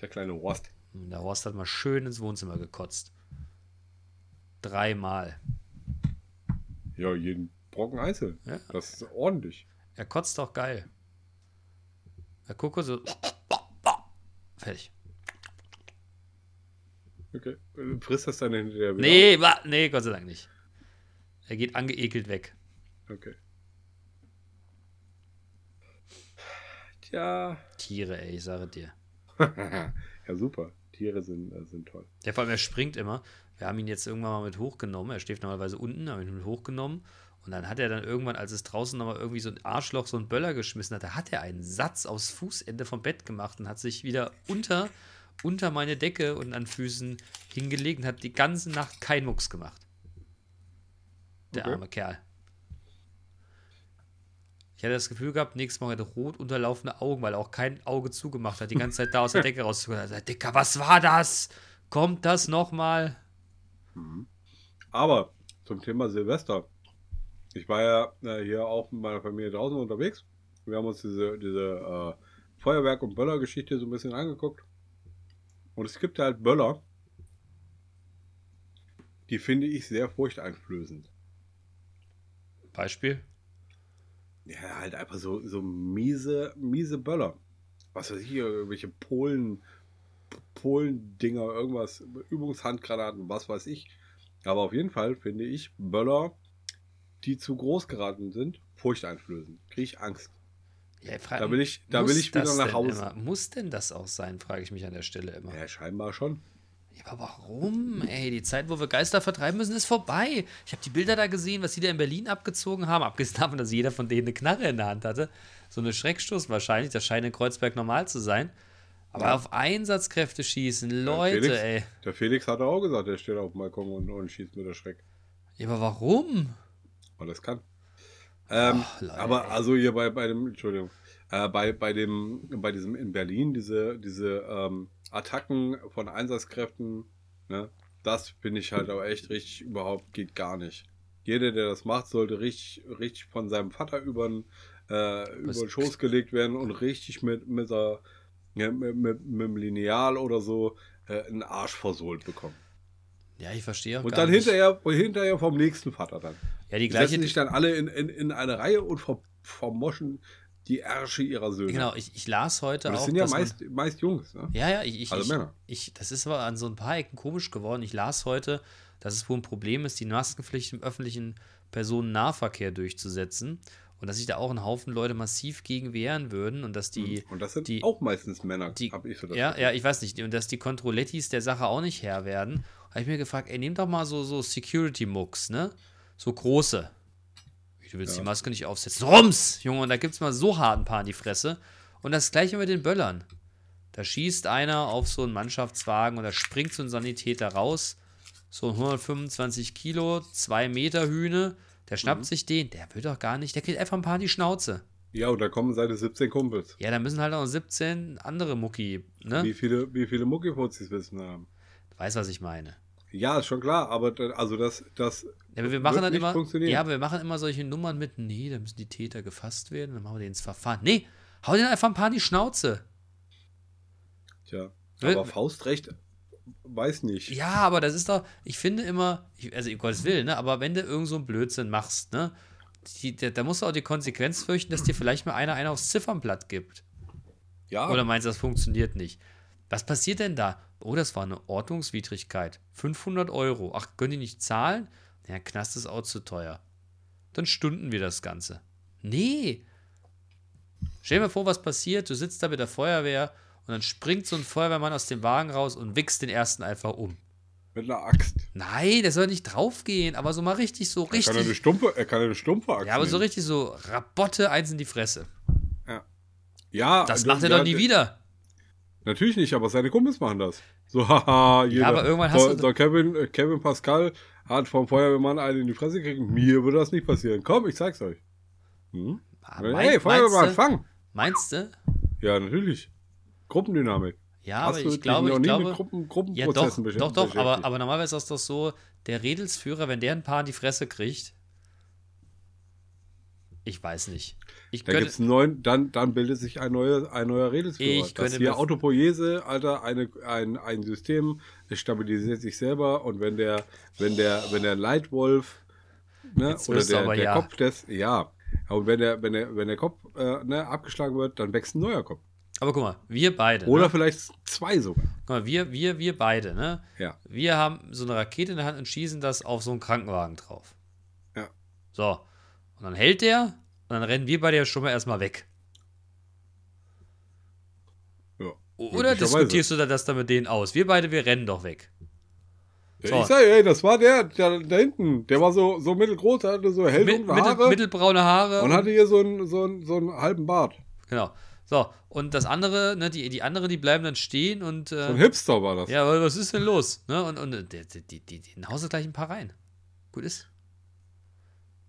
Der kleine Horst. Der Horst hat mal schön ins Wohnzimmer gekotzt. Dreimal. Ja, jeden Brocken einzeln. Ja. Das ist ordentlich. Er kotzt auch geil. Er guckt so. Fertig. Okay. Äh, Frisst das dann hinterher wieder? Nee, wa, nee, Gott sei Dank nicht. Er geht angeekelt weg. Okay. Tja. Tiere, ey, ich sage dir. [laughs] ja, super. Tiere sind, äh, sind toll. Der vor allem, er springt immer. Wir haben ihn jetzt irgendwann mal mit hochgenommen. Er steht normalerweise unten, haben ihn mit hochgenommen. Und dann hat er dann irgendwann, als es draußen nochmal irgendwie so ein Arschloch, so einen Böller geschmissen hat, da hat er einen Satz aufs Fußende vom Bett gemacht und hat sich wieder unter, unter meine Decke und an Füßen hingelegt und hat die ganze Nacht keinen Mucks gemacht. Der Okay. arme Kerl. Ich hatte das Gefühl gehabt, nächstes Mal hat er rot unterlaufende Augen, weil er auch kein Auge zugemacht hat, die ganze Zeit da aus der Decke rauszukommen. hat. Dicker, was war das? Kommt das nochmal? Aber zum Thema Silvester. Ich war ja äh, hier auch mit meiner Familie draußen unterwegs. Wir haben uns diese, diese äh, Feuerwerk- und Böller-Geschichte so ein bisschen angeguckt. Und es gibt halt Böller, die finde ich sehr furchteinflößend. Beispiel? Ja, halt einfach so, so miese, miese Böller. Was weiß ich, irgendwelche Polen, Polen-Dinger, irgendwas, Übungshandgranaten, was weiß ich. Aber auf jeden Fall finde ich Böller, die zu groß geraten sind, furchteinflößend. Kriege ich Angst. Ja, fra- Da will ich- da will ich wieder nach Hause. Immer, muss denn das auch sein, frage ich mich an der Stelle immer. Ja, scheinbar schon. Ja, aber warum? Ey, die Zeit, wo wir Geister vertreiben müssen, ist vorbei. Ich habe die Bilder da gesehen, was die da in Berlin abgezogen haben. Abgesehen davon, dass jeder von denen eine Knarre in der Hand hatte. So eine Schreckstoß wahrscheinlich. Das scheint in Kreuzberg normal zu sein. Aber auf Einsatzkräfte schießen, Leute, Felix, ey. Der Felix hat auch gesagt, er steht auf dem Balkon und, und schießt mit der Schreck. Ja, aber warum? Weil das kann. Ähm, Ach, aber also hier bei, bei dem, Entschuldigung, äh, bei, bei dem, bei diesem in Berlin, diese, diese ähm, Attacken von Einsatzkräften, ne, das finde ich halt auch echt richtig überhaupt geht gar nicht. Jeder, der das macht, sollte richtig, richtig von seinem Vater über den, äh, über den Schoß gelegt werden und richtig mit, mit, der, ja, mit, mit, mit dem Lineal oder so äh, einen Arsch versohlt bekommen. Ja, ich verstehe auch Und dann nicht. hinterher, hinterher vom nächsten Vater dann. Ja, die Die setzen gleiche, sich dann alle in, in, in eine Reihe und ver, vermoschen die Ärsche ihrer Söhne. Genau, ich, ich las heute Und das auch. sind ja dass man- meist, meist Jungs, ne? Ja, ja, ich, ich, Also Männer. ich, das ist aber an so ein paar Ecken komisch geworden. Ich las heute, dass es wohl ein Problem ist, die Maskenpflicht im öffentlichen Personennahverkehr durchzusetzen. Und dass sich da auch ein Haufen Leute massiv gegen wehren würden und dass die. Und das sind die, auch meistens Männer, die, hab ich so das ja, Gefühl. ja, ich weiß nicht. Und dass die Kontrollettis der Sache auch nicht Herr werden. Habe ich mir gefragt, ey, nehmt doch mal so, so Security-Mucks, ne? So große. Du willst die Maske nicht aufsetzen. Rums! Junge, und da gibt es mal so hart ein paar in die Fresse. Und das gleiche mit den Böllern. Da schießt einer auf so einen Mannschaftswagen und da springt so ein Sanitäter raus. So ein 125 Kilo, 2 Meter Hühne. Der Mhm. schnappt sich den. Der will doch gar nicht. Der kriegt einfach ein paar in die Schnauze. Ja, und da kommen seine 17 Kumpels. Ja, da müssen halt auch 17 andere Mucki, ne? Wie viele, wie viele Muckifuzis wissen haben? Weiß, was ich meine. Ja, ist schon klar, aber also das, das Ja, aber wir machen dann nicht immer. Ja, aber wir machen immer solche Nummern mit, nee, da müssen die Täter gefasst werden, dann machen wir den ins Verfahren. Nee, hau den einfach ein paar in die Schnauze. Tja, aber Faustrecht weiß nicht. Ja, aber das ist doch, ich finde immer, ich, also um Gottes Willen, ne, aber wenn du irgend so einen Blödsinn machst, ne, die, da, da musst du auch die Konsequenz fürchten, dass dir vielleicht mal einer einer aufs Ziffernblatt gibt. Ja, Oder meinst du, das funktioniert nicht? Was passiert denn da? Oh, das war eine Ordnungswidrigkeit. 500 Euro. Ach, können die nicht zahlen? Ja, Knast ist auch zu teuer. Dann stunden wir das Ganze. Nee. Stell dir mal vor, was passiert. Du sitzt da mit der Feuerwehr und dann springt so ein Feuerwehrmann aus dem Wagen raus und wichst den ersten einfach um. mit einer Axt. Nein, der soll nicht draufgehen, aber so mal richtig, so Er kann ja eine richtig. stumpfe, er kann ja eine stumpfe Axt Ja, aber so nehmen. richtig so Rabotte eins in die Fresse. Ja, Das also, macht er ja, doch nie wieder. Natürlich nicht, aber seine Kumpels machen das. So, [laughs] haha, jeder. aber irgendwann hast so, du- so Kevin, äh, Kevin Pascal hat vom Feuerwehrmann einen in die Fresse gekriegt. Mir würde das nicht passieren. Komm, ich zeig's euch. Hm? Ah, hey, mein- Feuerwehrmann, meinst du? fang! Meinst du? Ja, natürlich. Gruppendynamik. Ja, Hast aber ich glaube, noch ich nie glaube. mit Gruppen, Ja, doch, Gruppenprozessen doch, doch, aber, aber normalerweise ist das doch so, der Redelsführer, wenn der ein paar in die Fresse kriegt, ich weiß nicht. Ich Da gibt's neuen, dann, dann bildet sich ein neuer, ein neuer Redelsführer. Ich das hier Autopoiese, Alter, eine, ein, ein System, es stabilisiert sich selber und wenn der, wenn der, wenn der Leitwolf, ne, Jetzt oder der, aber der ja. Kopf des, ja, und wenn der, wenn der, wenn der Kopf, äh, ne, abgeschlagen wird, dann wächst ein neuer Kopf. aber guck mal, wir beide. Oder ne? vielleicht zwei sogar. Guck mal, wir, wir, wir beide, ne? Ja. Wir haben so eine Rakete in der Hand und schießen das auf so einen Krankenwagen drauf. Ja. So. Und dann hält der und dann rennen wir beide ja schon mal erstmal weg. Ja. Oder diskutierst du da das dann mit denen aus? Wir beide, wir rennen doch weg. Ja, So. Ich sag, ey, das war der, der da hinten. Der war so, so mittelgroß, der hatte so hell Mit, dunkle mittel, Haare mittelbraune Haare. und hatte hier so einen, so einen, so einen halben Bart. Genau. So, und das andere, ne, die, die andere, die bleiben dann stehen und. Äh, So ein Hipster war das. ja, aber was ist denn los? Ne? Und, und äh, die, die, die, die, die hauen sie gleich ein paar rein. Gut ist.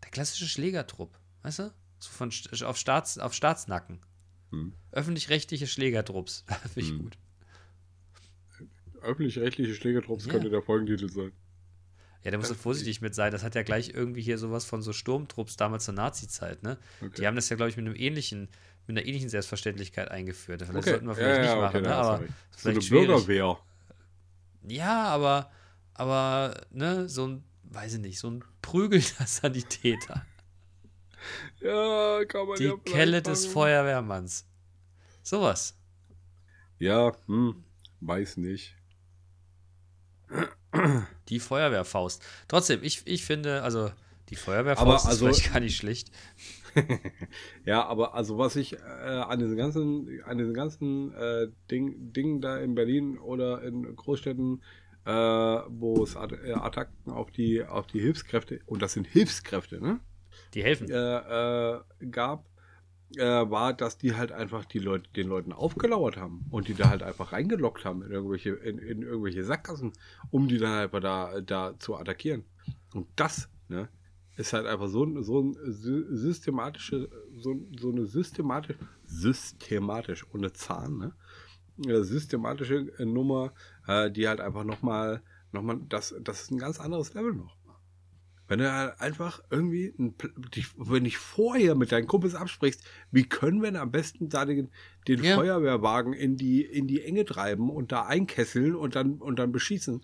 Der klassische Schlägertrupp, weißt du? So von auf, Staats, auf Staatsnacken. Hm. Öffentlich-rechtliche Schlägertrupps. [laughs] Finde ich Hm. gut. Öffentlich-rechtliche Schlägertrupps Ja. könnte der Folgentitel sein. Ja, da musst du vorsichtig mit sein. Das hat ja gleich irgendwie hier sowas von so Sturmtrupps damals zur Nazi-Zeit, ne? Okay. Die haben das ja, glaube ich, mit einem ähnlichen, mit einer ähnlichen Selbstverständlichkeit eingeführt. Vielleicht Okay. sollten wir Ja, vielleicht ja, nicht okay, machen, da ne? Aber So eine vielleicht schwierig. Bürgerwehr. Ja, aber, aber, ne, so ein, weiß ich nicht, so ein prügelnder [laughs] Sanitäter. Ja, kann man Die ja Kelle des. Feuerwehrmanns. Sowas. Ja, hm, weiß nicht. Die Feuerwehrfaust. Trotzdem, ich, ich finde, also, die Aber Feuerwehrfaust also- ist vielleicht gar nicht schlecht. [laughs] Ja, aber also was ich äh, an diesen ganzen, an diesen ganzen äh, Ding, Dingen da in Berlin oder in Großstädten, äh, wo es At äh, Attacken auf die, auf die Hilfskräfte, und das sind Hilfskräfte, ne? Die helfen. äh, äh, gab, äh, war, dass die halt einfach die Leute, den Leuten aufgelauert haben und die da halt einfach reingelockt haben in irgendwelche, in, in irgendwelche Sackgassen, um die dann einfach da, da zu attackieren. Und das, ne, ist halt einfach so, ein- so ein sy- systematische, so, so eine systematisch, systematisch, ohne Zahn, ne? Eine systematische äh, Nummer, äh, die halt einfach nochmal, noch mal, das, das ist ein ganz anderes Level noch. Wenn du halt einfach irgendwie, ein, wenn dich vorher mit deinen Kumpels absprichst, wie können wir denn am besten da den, den Ja. Feuerwehrwagen in die, in die Enge treiben und da einkesseln und dann, und dann beschießen?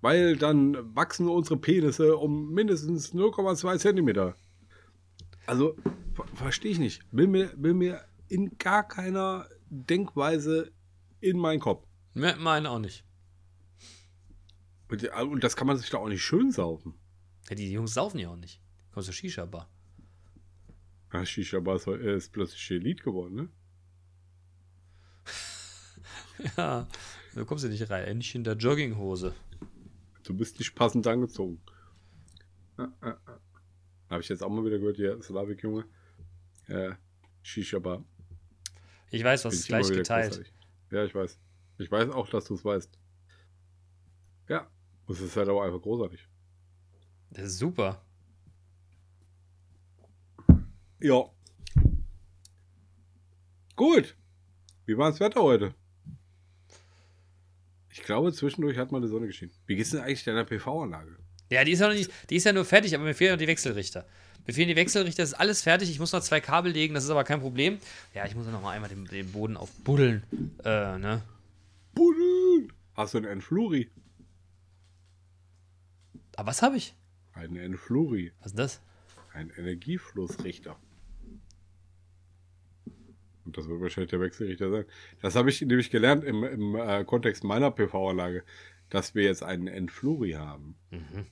Weil dann wachsen unsere Penisse um mindestens 0,2 Zentimeter. Also, ver verstehe ich nicht. Will mir, will mir in gar keiner Denkweise in meinen Kopf. Me- Meine auch nicht. Und, ja, und das kann man sich doch auch nicht schön saufen. Ja, die Jungs saufen ja auch nicht. Kommst zur Shisha-Bar. Ja, Shisha Bar ist, ist plötzlich Elite geworden, ne? [laughs] Ja, da kommst du nicht rein. Nicht in der Jogginghose. Du bist nicht passend angezogen. Ja, ja, ja. Habe ich jetzt auch mal wieder gehört, der Slavik-Junge. Äh, Shisha Bar. Ich weiß, was ist gleich geteilt. großartig. Ja, ich weiß. Ich weiß auch, dass du es weißt. Ja. Es ist halt auch einfach großartig. Das ist super. Ja. Gut. Wie war das Wetter heute? Ich glaube, zwischendurch hat mal die Sonne geschienen. Wie geht's denn eigentlich deiner PV-Anlage? Ja, die ist ja noch nicht, die ist ja nur fertig, aber mir fehlen noch die Wechselrichter. Mir fehlen die Wechselrichter, das ist alles fertig. Ich muss noch zwei Kabel legen, das ist aber kein Problem. Ja, ich muss noch mal einmal den, den Boden aufbuddeln. Äh, ne? Buddeln! Hast du einen Enfluri? Aber was habe ich? Einen Enfluri. Was ist das? Ein Energieflussrichter. Und das wird wahrscheinlich der Wechselrichter sein. Das habe ich nämlich gelernt im, im äh, Kontext meiner PV-Anlage, dass wir jetzt einen Enfluri haben.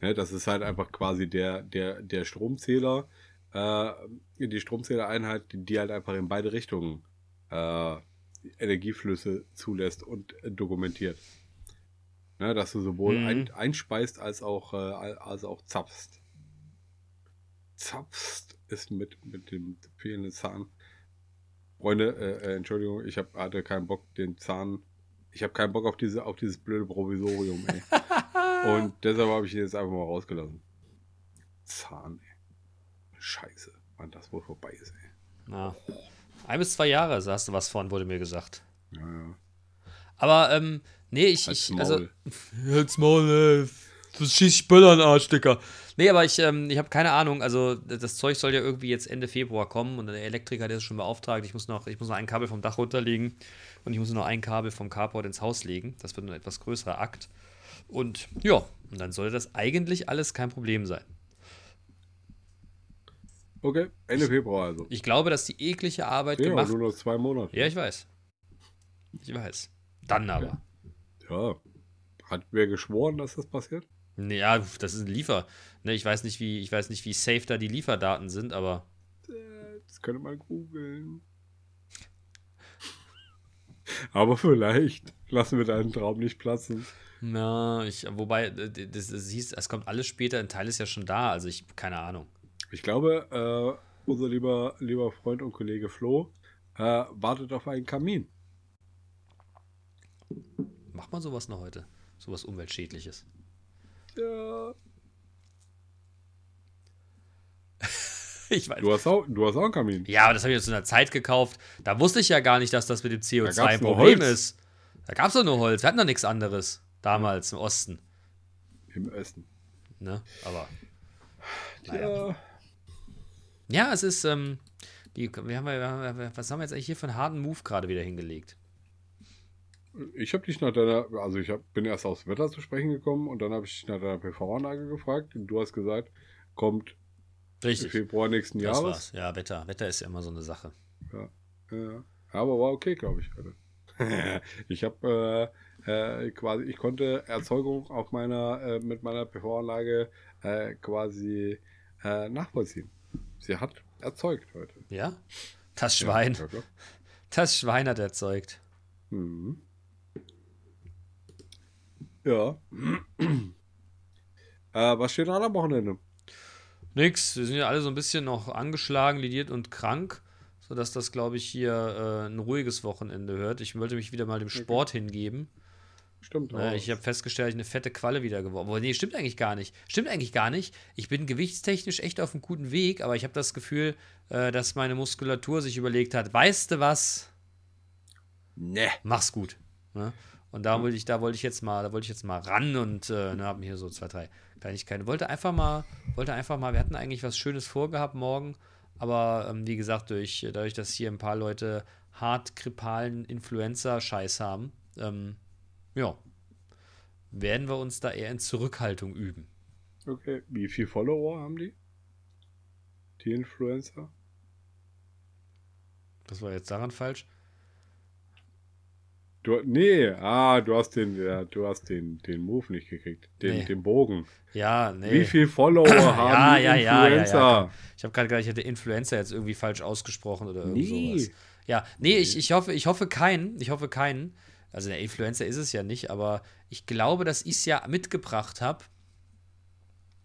Ne, das ist halt einfach quasi der, der, der Stromzähler, äh, die Stromzählereinheit, die, die halt einfach in beide Richtungen äh, Energieflüsse zulässt und äh, dokumentiert. Ne, dass du sowohl Mhm. ein, einspeist als auch, äh, als auch zapfst. Zapfst ist mit, mit dem fehlenden Zahn. Freunde, äh, äh, Entschuldigung, ich hab, hatte keinen Bock, den Zahn. Ich habe keinen Bock auf diese, auf dieses blöde Provisorium, ey. [laughs] Und deshalb habe ich ihn jetzt einfach mal rausgelassen. Zahn, ey. Scheiße, wann das wohl vorbei ist, ey. Na, ein bis zwei Jahre, so hast du was von, wurde mir gesagt. Ja, ja. Aber, ähm, nee, ich, Halt's ich also, Maul. Jetzt mal, ey. Das schießt ich Böller an den Arsch, Dicker. Nee, aber ich, ähm, ich habe keine Ahnung. Also, das Zeug soll ja irgendwie jetzt Ende Februar kommen und der Elektriker, der ist schon beauftragt. Ich muss noch, ich muss noch ein Kabel vom Dach runterlegen und ich muss noch ein Kabel vom Carport ins Haus legen. Das wird ein etwas größerer Akt. Und ja, und dann sollte das eigentlich alles kein Problem sein. Okay, Ende Februar also. Ich glaube, dass die eklige Arbeit Ja, gemacht. nur noch zwei Monate. Ja, ich weiß. Ich weiß. Dann aber. Ja. Hat wer geschworen, dass das passiert? Nee, Ja, das ist ein Liefer. Ne, ich weiß nicht, wie, ich weiß nicht, wie safe da die Lieferdaten sind, aber. Das könnte man googeln. Aber vielleicht lassen wir deinen Traum nicht platzen. Na, ich, wobei, das, das hieß, es kommt alles später, ein Teil ist ja schon da, also ich, keine Ahnung. Ich glaube, äh, unser lieber, lieber Freund und Kollege Flo äh, wartet auf einen Kamin. Macht man sowas noch heute? Sowas Umweltschädliches. Ja. [laughs] Ich weiß. Du hast auch, du hast auch einen Kamin. Ja, aber das habe ich zu einer Zeit gekauft. Da wusste ich ja gar nicht, dass das mit dem CO2 gab's ein Problem ist. Da gab es doch nur Holz. Wir hatten doch nichts anderes. Damals im Osten. Im Osten. Ne? Aber. Naja. Ja. Ja, es ist, ähm, die, wir haben, wir haben, was haben wir jetzt eigentlich hier für einen harten Move gerade wieder hingelegt? Ich habe dich nach deiner, also ich hab, bin erst aufs Wetter zu sprechen gekommen und dann habe ich dich nach deiner PV-Anlage gefragt und du hast gesagt, kommt Richtig. Februar nächsten Das Jahres. war's. Ja, Wetter. Wetter ist ja immer so eine Sache. Ja, ja. Aber war okay, glaube ich. [laughs] Ich habe äh, äh, quasi, ich konnte Erzeugung auf meiner, äh, mit meiner PV-Anlage äh, quasi äh, nachvollziehen. Sie hat erzeugt heute. Ja? Das Schwein. Ja, klar. Das Schwein hat erzeugt. Mhm. Ja. [clears throat] äh, was steht an am Wochenende? Nix. Wir sind ja alle so ein bisschen noch angeschlagen, lidiert und krank, sodass das, glaube ich, hier äh, ein ruhiges Wochenende hört. Ich wollte mich wieder mal dem Sport hingeben. Stimmt. Äh, aber- ich habe festgestellt, ich eine fette Qualle wieder geworden. Aber nee, stimmt eigentlich gar nicht. Stimmt eigentlich gar nicht. Ich bin gewichtstechnisch echt auf einem guten Weg, aber ich habe das Gefühl, äh, dass meine Muskulatur sich überlegt hat, weißt du was? ne. Mach's gut. Ne? Und Hm. da wollte ich, da wollte ich jetzt mal, da wollte ich jetzt mal ran und äh, ne, haben hier so zwei, drei Kleinigkeiten. Wollte einfach mal, wollte einfach mal, wir hatten eigentlich was Schönes vorgehabt morgen, aber ähm, wie gesagt, durch, dadurch, dass hier ein paar Leute hart grippalen Influenza-Scheiß haben, ähm, ja, werden wir uns da eher in Zurückhaltung üben. Okay. Wie viel Follower haben die? die Influencer? Das war jetzt daran falsch. Du, nee, ah, du hast den, ja, du hast den, den Move nicht gekriegt. Den, Nee. den Bogen. Ja, nee. Wie viel Follower haben ja, die ja, ja, ja, Influencer? ja. Ich habe gerade gedacht, ich hätte Influencer jetzt irgendwie falsch ausgesprochen oder irgend Nee. sowas. Ja, nee, ich, ich hoffe, ich hoffe keinen. Ich hoffe keinen. Also der Influencer ist es ja nicht, aber ich glaube, dass ich es ja mitgebracht habe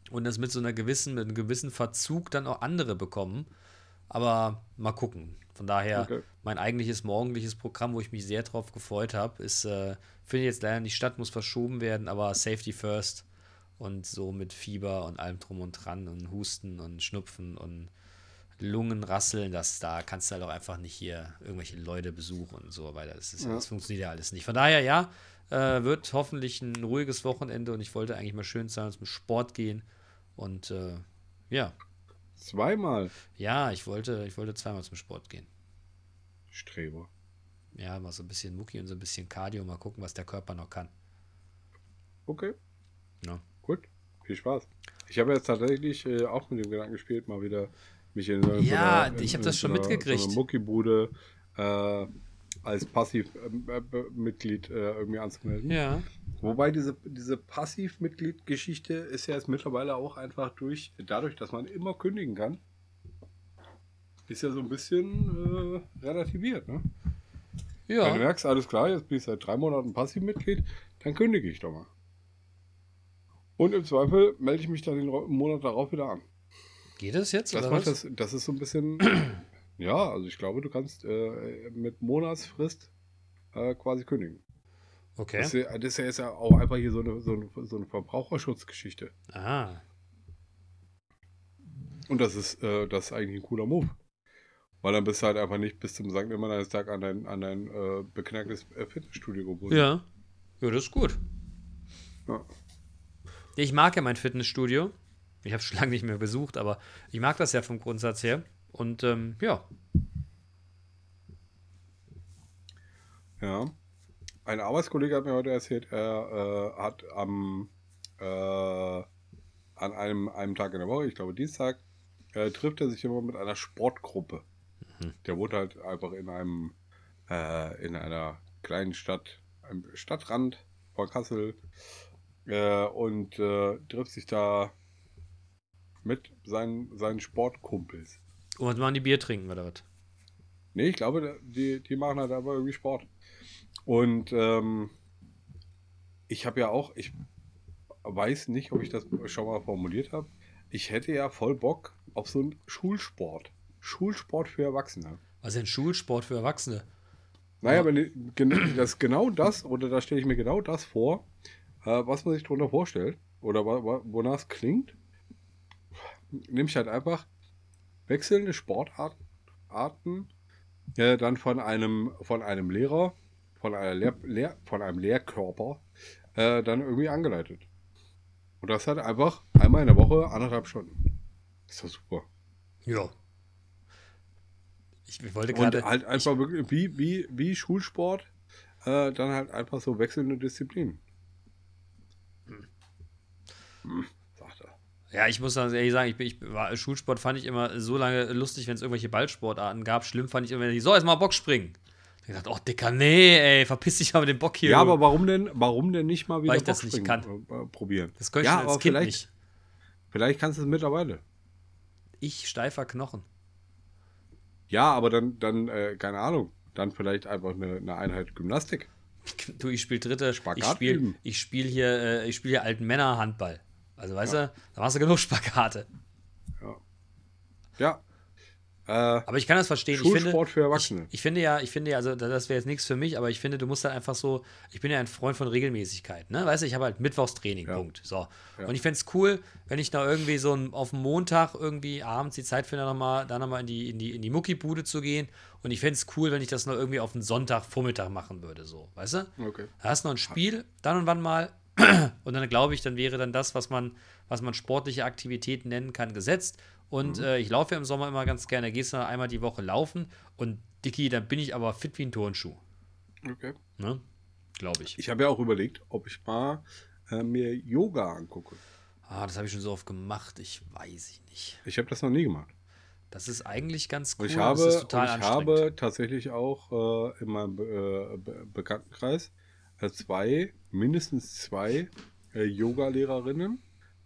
und das mit so einer gewissen, mit einem gewissen Verzug dann auch andere bekommen. Aber mal gucken. Von daher, Okay. mein eigentliches morgendliches Programm, wo ich mich sehr drauf gefreut habe, ist, äh, findet jetzt leider nicht statt, muss verschoben werden, aber Safety First und so mit Fieber und allem drum und dran und Husten und Schnupfen und Lungenrasseln, das da kannst du halt auch einfach nicht hier irgendwelche Leute besuchen und so weiter. Das, ist, Ja. das funktioniert ja alles nicht. Von daher, ja, äh, wird hoffentlich ein ruhiges Wochenende und ich wollte eigentlich mal schön sein und zum Sport gehen. Und äh, ja, Zweimal. ja, ich wollte, ich wollte zweimal zum Sport gehen. Streber. Ja, mal so ein bisschen Mucki und so ein bisschen Cardio, mal gucken, was der Körper noch kann. Okay. Ja. Gut. Viel Spaß. Ich habe jetzt tatsächlich äh, auch mit dem Gedanken gespielt, mal wieder mich in so, Ja, so einer- ich hab in das schon so einer- mitgekriegt. So Muckibude äh, als Passivmitglied äh, irgendwie anzumelden. Ja. Wobei diese, diese Passivmitglied-Geschichte ist ja jetzt mittlerweile auch einfach durch, dadurch, dass man immer kündigen kann, ist ja so ein bisschen äh, relativiert. Ne? Wenn du Ja. merkst, alles klar, jetzt bin ich seit drei Monaten Passivmitglied, dann kündige ich doch mal. Und im Zweifel melde ich mich dann den Monat darauf wieder an. Geht das jetzt? Das, macht das, das ist so ein bisschen, [clears throat] ja, also ich glaube, du kannst äh, mit Monatsfrist äh, quasi kündigen. Okay. Das, ist ja, das ist ja auch einfach hier so eine, so eine, so eine Verbraucherschutzgeschichte. Ah. Und das ist, äh, das ist eigentlich ein cooler Move. Weil dann bist du halt einfach nicht bis zum St. Nimmerleinstag an dein, an dein äh, beknacktes äh, Fitnessstudio gebunden. Ja. Ja, das ist gut. Ja. Ich mag ja mein Fitnessstudio. Ich habe es [laughs] schon lange nicht mehr besucht, aber ich mag das ja vom Grundsatz her. Und ähm, ja, Ja. Ein Arbeitskollege hat mir heute erzählt, er äh, hat am äh, an einem, einem Tag in der Woche, ich glaube Dienstag, äh, trifft er sich immer mit einer Sportgruppe. Der wohnt halt einfach in einem äh, in einer kleinen Stadt, am Stadtrand von Kassel äh, und äh, trifft sich da mit seinen, seinen Sportkumpels. Und was machen die Bier trinken oder was? Nee, ich glaube, die, die machen halt aber irgendwie Sport. Und ähm, ich habe ja auch, ich weiß nicht, ob ich das schon mal formuliert habe. Ich hätte ja voll Bock auf so einen Schulsport. Schulsport für Erwachsene. Was ist denn Schulsport für Erwachsene? Naja, gen- das genau das, oder da stelle ich mir genau das vor, äh, was man sich darunter vorstellt, oder wonach es klingt, nehme ich halt einfach wechselnde Sportarten, Arten, äh, dann von einem, von einem Lehrer, von, einer Lehr, Lehr, von einem Lehrkörper, äh, dann irgendwie angeleitet. Und das halt einfach einmal in der Woche, anderthalb Stunden. Ist doch super. Ja. Ich, ich wollte Und gerade. halt einfach wirklich wie, wie, wie Schulsport, äh, dann halt einfach so wechselnde Disziplinen. Hm, er. Ja, ich muss dann ehrlich sagen, ich, bin- ich war, Schulsport fand ich immer so lange lustig, wenn es irgendwelche Ballsportarten gab. Schlimm fand ich immer, wenn die so, jetzt mal Boxspringen. Ich dachte, oh, Dicker, nee, ey, verpiss dich aber den Bock hier. Ja, aber warum denn, warum denn nicht mal wieder Weil ich das nicht Boxspringen, äh, äh, probieren? das könnte ja, ich als Kind vielleicht, nicht. vielleicht kannst du es mittlerweile. Ich steifer Knochen. Ja, aber dann, dann äh, keine Ahnung, dann vielleicht einfach eine, eine Einheit Gymnastik. Du, ich spiele dritte. Ich Spagat spiele ich spiel hier, äh, ich spiel hier alten Männer Handball. Also weißt du, da machst du genug Spagate. Ja. Äh, Aber ich kann das verstehen. ich finde, für Erwachsene. Ich, ich finde ja, ich finde ja, also das wäre jetzt nichts für mich, aber ich finde, du musst halt einfach so, ich bin ja ein Freund von Regelmäßigkeit, ne? Weißt du, ich habe halt Mittwochstraining, Ja. Punkt. So. Ja. Und ich fände es cool, wenn ich da irgendwie so ein, auf dem Montag irgendwie abends die Zeit finde, nochmal, da nochmal in die, in die, in die Muckibude zu gehen. Und ich fände es cool, wenn ich das noch irgendwie auf einen Sonntagvormittag machen würde, so, weißt du? okay. Da hast du noch ein Spiel, dann und wann mal. [clears throat] Und dann glaube ich, dann wäre dann das, was man, was man sportliche Aktivitäten nennen kann, gesetzt. Und Mhm. äh, ich laufe ja im Sommer immer ganz gerne. Gehst du dann einmal die Woche laufen und Dicky, dann bin ich aber fit wie ein Turnschuh. okay. Ne? Glaube ich. Ich habe ja auch überlegt, ob ich mal äh, mir Yoga angucke. Ah, das habe ich schon so oft gemacht. Ich weiß ich nicht. Ich habe das noch nie gemacht. Das ist eigentlich ganz cool. Und ich habe, und ich habe tatsächlich auch äh, in meinem äh, Be Bekanntenkreis zwei, mindestens zwei äh, Yoga-Lehrerinnen,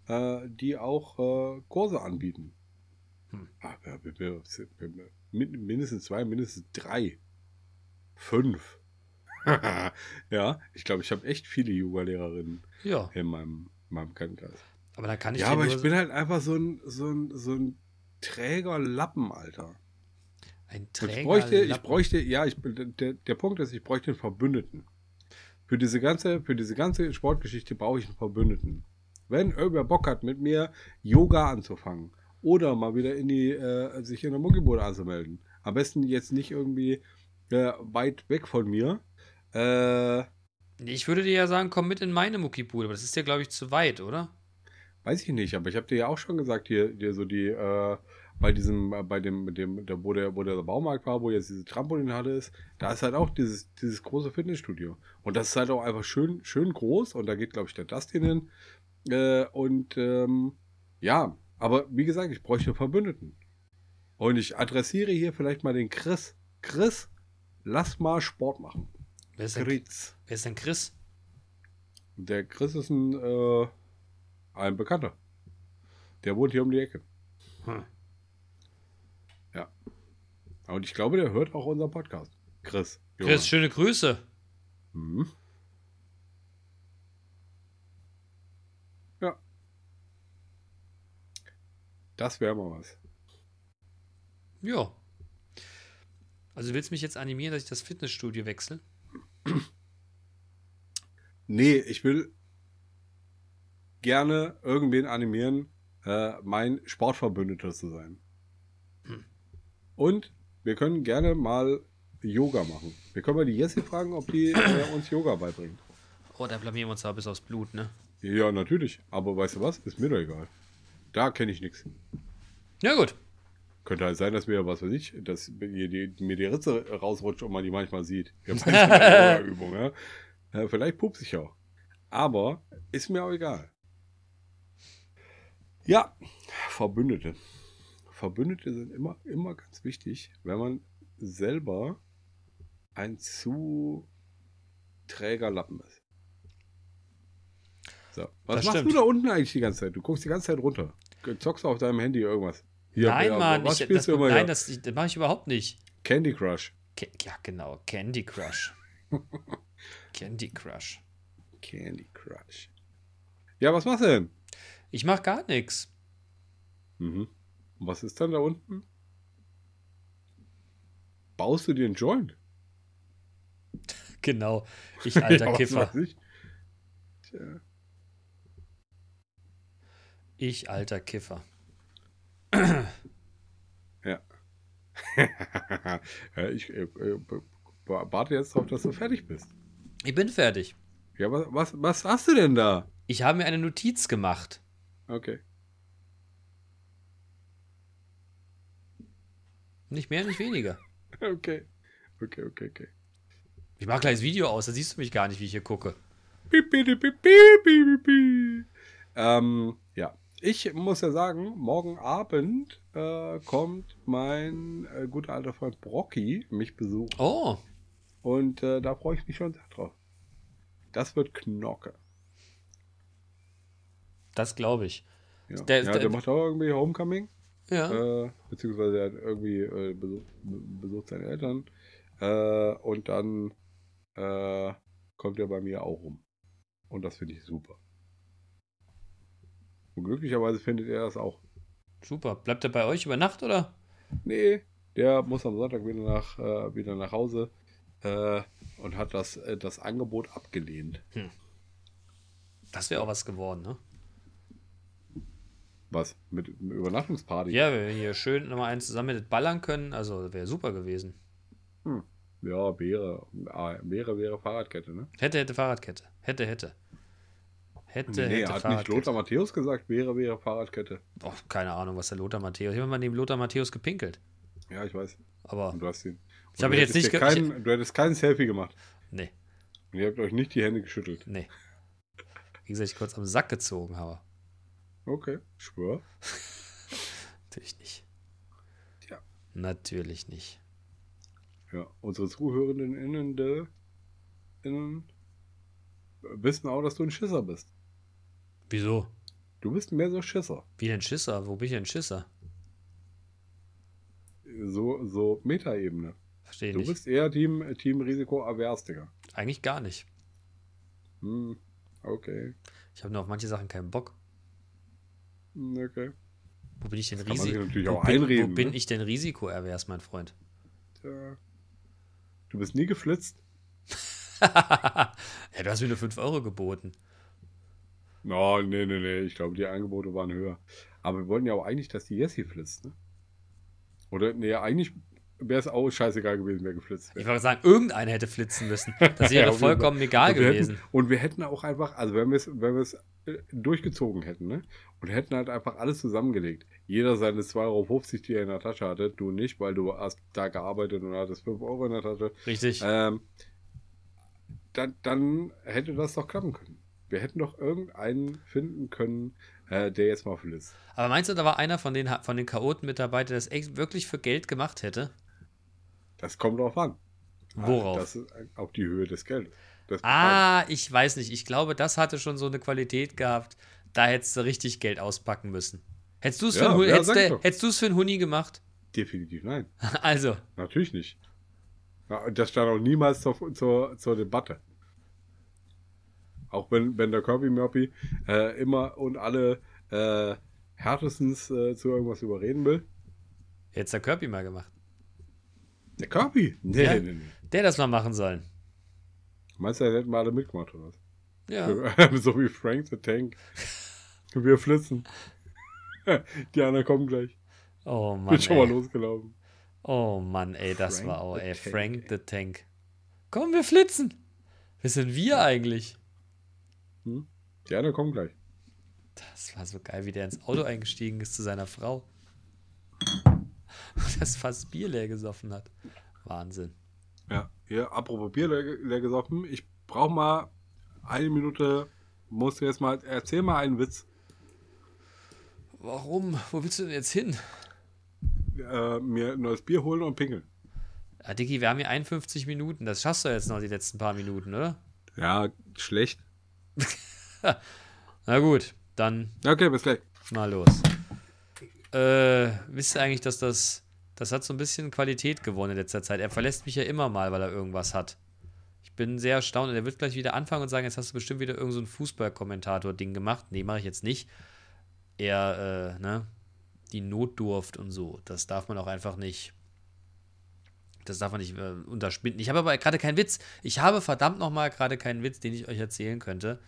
äh, die auch äh, Kurse anbieten. Hm. Min- mindestens zwei, mindestens drei. Fünf. [laughs] ja, ich glaube, ich habe echt viele Yoga-Lehrerinnen ja, in meinem, meinem Bekanntenkreis. aber da kann ich Ja, aber ich bin halt einfach so ein, so ein, so ein träger Lappen, Alter. ein Träger. ich bräuchte, ich Lappen. bräuchte, ja, ich, der, der Punkt ist, ich bräuchte einen Verbündeten. Für diese ganze, für diese ganze Sportgeschichte brauche ich einen Verbündeten. Wenn irgendwer Bock hat, mit mir Yoga anzufangen oder mal wieder in die, äh, sich in der Muckibude anzumelden. Am besten jetzt nicht irgendwie äh, weit weg von mir. Äh, Ich würde dir ja sagen, komm mit in meine Muckibude, aber das ist ja, glaube ich, zu weit, oder? Weiß ich nicht, aber ich habe dir ja auch schon gesagt, hier, hier so die, äh, bei diesem, bei dem, dem, der, wo der, wo der Baumarkt war, wo jetzt diese Trampolinhalle ist, da ist halt auch dieses, dieses große Fitnessstudio. Und das ist halt auch einfach schön, schön groß und da geht, glaube ich, der Dustin hin. Äh, und ähm, ja, aber wie gesagt, ich bräuchte Verbündeten. Und ich adressiere hier vielleicht mal den Chris. Chris, lass mal Sport machen. Wer ist denn, Chris. wer ist denn Chris? Der Chris ist ein, äh, ein Bekannter. Der wohnt hier um die Ecke. Hm. Und ich glaube, der hört auch unseren Podcast. Chris. Chris, schöne Grüße. Mhm. Ja. Das wäre mal was. Ja. Also willst du mich jetzt animieren, dass ich das Fitnessstudio wechsle? Nee, ich will gerne irgendwen animieren, äh, mein Sportverbündeter zu sein. Und wir können gerne mal Yoga machen. Wir können mal die Jessie fragen, ob die äh, uns Yoga beibringt. Oh, da blamieren wir uns aber bis aufs Blut, ne? Ja, natürlich. Aber weißt du was? Ist mir doch egal. Da kenne ich nichts. Ja, gut. Könnte halt sein, dass mir, was weiß ich, dass mir die, mir die Ritze rausrutscht und man die manchmal sieht. Ja. [laughs] ja. Vielleicht pups ich auch. Aber ist mir auch egal. Ja, Verbündete. Verbündete sind immer, immer ganz wichtig, wenn man selber ein zu träger Lappen ist. So. Was Das machst stimmt. du da unten eigentlich die ganze Zeit? Du guckst die ganze Zeit runter. Zockst du auf deinem Handy irgendwas? Hier, nein, ja, Mann. Was ich, spielst das, du immer nein, hier? das, das mache ich überhaupt nicht. Candy Crush. Ca ja, genau. Candy Crush. [laughs] Candy Crush. Candy Crush. Ja, was machst du denn? Ich mache gar nichts. Mhm. Was ist dann da unten? Baust du dir einen Joint? Genau. Ich alter [laughs] Ja, Kiffer. ich. Tja. Ich alter Kiffer. ja, [laughs] ich äh, äh, warte jetzt drauf, dass du fertig bist. Ich bin fertig. Ja, was, was, was hast du denn da? Ich habe mir eine Notiz gemacht. Okay. Nicht mehr, nicht weniger. [laughs] Okay. Okay, okay, okay. Ich mache gleich das Video aus, da siehst du mich gar nicht, wie ich hier gucke. Piep, piep, piep. Ähm, ja. Ich muss ja sagen, morgen Abend äh, kommt mein äh, guter alter Freund Brocky mich besuchen. Oh, Und äh, da freue ich mich schon sehr drauf. Das wird Knocke. das glaube ich. Ja, Der- ja, der- der, macht auch irgendwie Homecoming. Ja. Äh, beziehungsweise er hat irgendwie äh, besucht, besucht seine Eltern. Äh, und dann äh, kommt er bei mir auch rum. Und das finde ich super. Und glücklicherweise findet er das auch. Super. Bleibt er bei euch über Nacht oder? Nee, der muss am Sonntag wieder nach, äh, wieder nach Hause äh, und hat das, das Angebot abgelehnt. Das wäre auch was geworden, ne? Was? Mit, mit Übernachtungsparty? Ja, wenn wir hier schön nochmal einen zusammen hättet ballern können, also wäre super gewesen. Hm. Ja, wäre. Ah, wäre, wäre Fahrradkette, ne? Hätte, hätte Fahrradkette. Hätte, hätte. Hätte, nee, hätte hat nicht Lothar Matthäus gesagt, wäre, wäre Fahrradkette. Oh, keine Ahnung, was der Lothar Matthäus. Ich habe mal neben Lothar Matthäus gepinkelt. Ja, ich weiß. Aber, Und du hast ihn. Ich habe jetzt nicht kein, Du hättest kein Selfie gemacht. nee, Und ihr habt euch nicht die Hände geschüttelt. nee. Wie gesagt, ich kurz am Sack gezogen habe. Okay, schwör. [laughs] Natürlich nicht. Natürlich nicht. Ja, unsere Zuhörenden innen, de, innen wissen auch, dass du ein Schisser bist. Wieso? Du bist mehr so Schisser. Wie denn Schisser? Wo bin ich denn Schisser? So, so Metaebene. Verstehe Du nicht. bist eher Team, Team Risikoavers, Digga. Eigentlich gar nicht. Hm, okay. Ich habe nur auf manche Sachen keinen Bock. Okay. Wo bin ich denn Risiko? Wo, bin, wo bin ne? ich denn risikoerwers, mein Freund? Tja. Du bist nie geflitzt. [laughs] ja, du hast mir nur 5 Euro geboten. No, nee, nee, nee. Ich glaube, die Angebote waren höher. Aber wir wollten ja auch eigentlich, dass die Jessie flitzt, ne? Oder, nee, eigentlich wäre es auch scheißegal gewesen, wer geflitzt Ich wäre. wollte sagen, irgendeiner hätte flitzen müssen. [laughs] Das Ja, wäre jeden vollkommen egal und wir gewesen. Hätten, und wir hätten auch einfach, also wenn wir es, wenn wir es äh, durchgezogen hätten, ne? Und hätten halt einfach alles zusammengelegt. Jeder seine 2,50 Euro, die er in der Tasche hatte, du nicht, weil du hast da gearbeitet und hattest 5 Euro in der Tasche. Richtig. Ähm, dann, dann hätte das doch klappen können. Wir hätten doch irgendeinen finden können, äh, der jetzt mal flitzt. Aber meinst du, da war einer von den, von den Chaoten mit dabei, der das echt wirklich für Geld gemacht hätte? Das kommt drauf an. Worauf? Das ist auf die Höhe des Geldes. Ah, ich weiß nicht. Ich glaube, das hatte schon so eine Qualität gehabt. Da hättest du richtig Geld auspacken müssen. Hättest du es Ja, für, ja, du- du für einen Huni gemacht? Definitiv nein. [laughs] Also, Natürlich nicht. Das stand auch niemals zur, zur, zur Debatte. Auch wenn, wenn der Kirby Murphy äh, immer und alle äh, härtestens äh, zu irgendwas überreden will. hättest der Kirby mal gemacht. Der Kirby? Nee, Ja. nee, nee. Der das mal machen sollen. Meinst du, er hätten mal alle mitgemacht oder was? Ja. [laughs] so wie Frank the Tank. Wir flitzen. [laughs] Die anderen kommen gleich. Oh Mann. Bin schon mal Ey. losgelaufen. Oh Mann, ey, das Frank war auch, ey, Tank, Frank ey. the Tank. Komm, wir flitzen. Wer sind wir eigentlich? Hm? Die anderen kommen gleich. Das war so geil, wie der ins Auto eingestiegen ist zu seiner Frau. [laughs] Das fast Bier leer gesoffen hat. Wahnsinn. Ja, hier, apropos Bier leer, gesoffen. Ich brauche mal eine Minute. Musst du jetzt mal, erzähl mal einen Witz. Warum? Wo willst du denn jetzt hin? Äh, mir ein neues Bier holen und pinkeln. Ah, Dicky, wir haben hier 51 Minuten. Das schaffst du jetzt noch die letzten paar Minuten, oder? Ja, schlecht. [laughs] Na gut, dann Okay, bis gleich. mal los. Äh, wisst ihr eigentlich, dass das. Das hat so ein bisschen Qualität gewonnen in letzter Zeit. Er verlässt mich ja immer mal, weil er irgendwas hat. Ich bin sehr erstaunt und er wird gleich wieder anfangen und sagen, jetzt hast du bestimmt wieder irgend so Fußballkommentator-Ding gemacht. Nee, mache ich jetzt nicht. Er, äh, ne, die Notdurft und so. Das darf man auch einfach nicht. Das darf man nicht äh, unterspinnen. Ich habe aber gerade keinen Witz. Ich habe verdammt nochmal gerade keinen Witz, den ich euch erzählen könnte.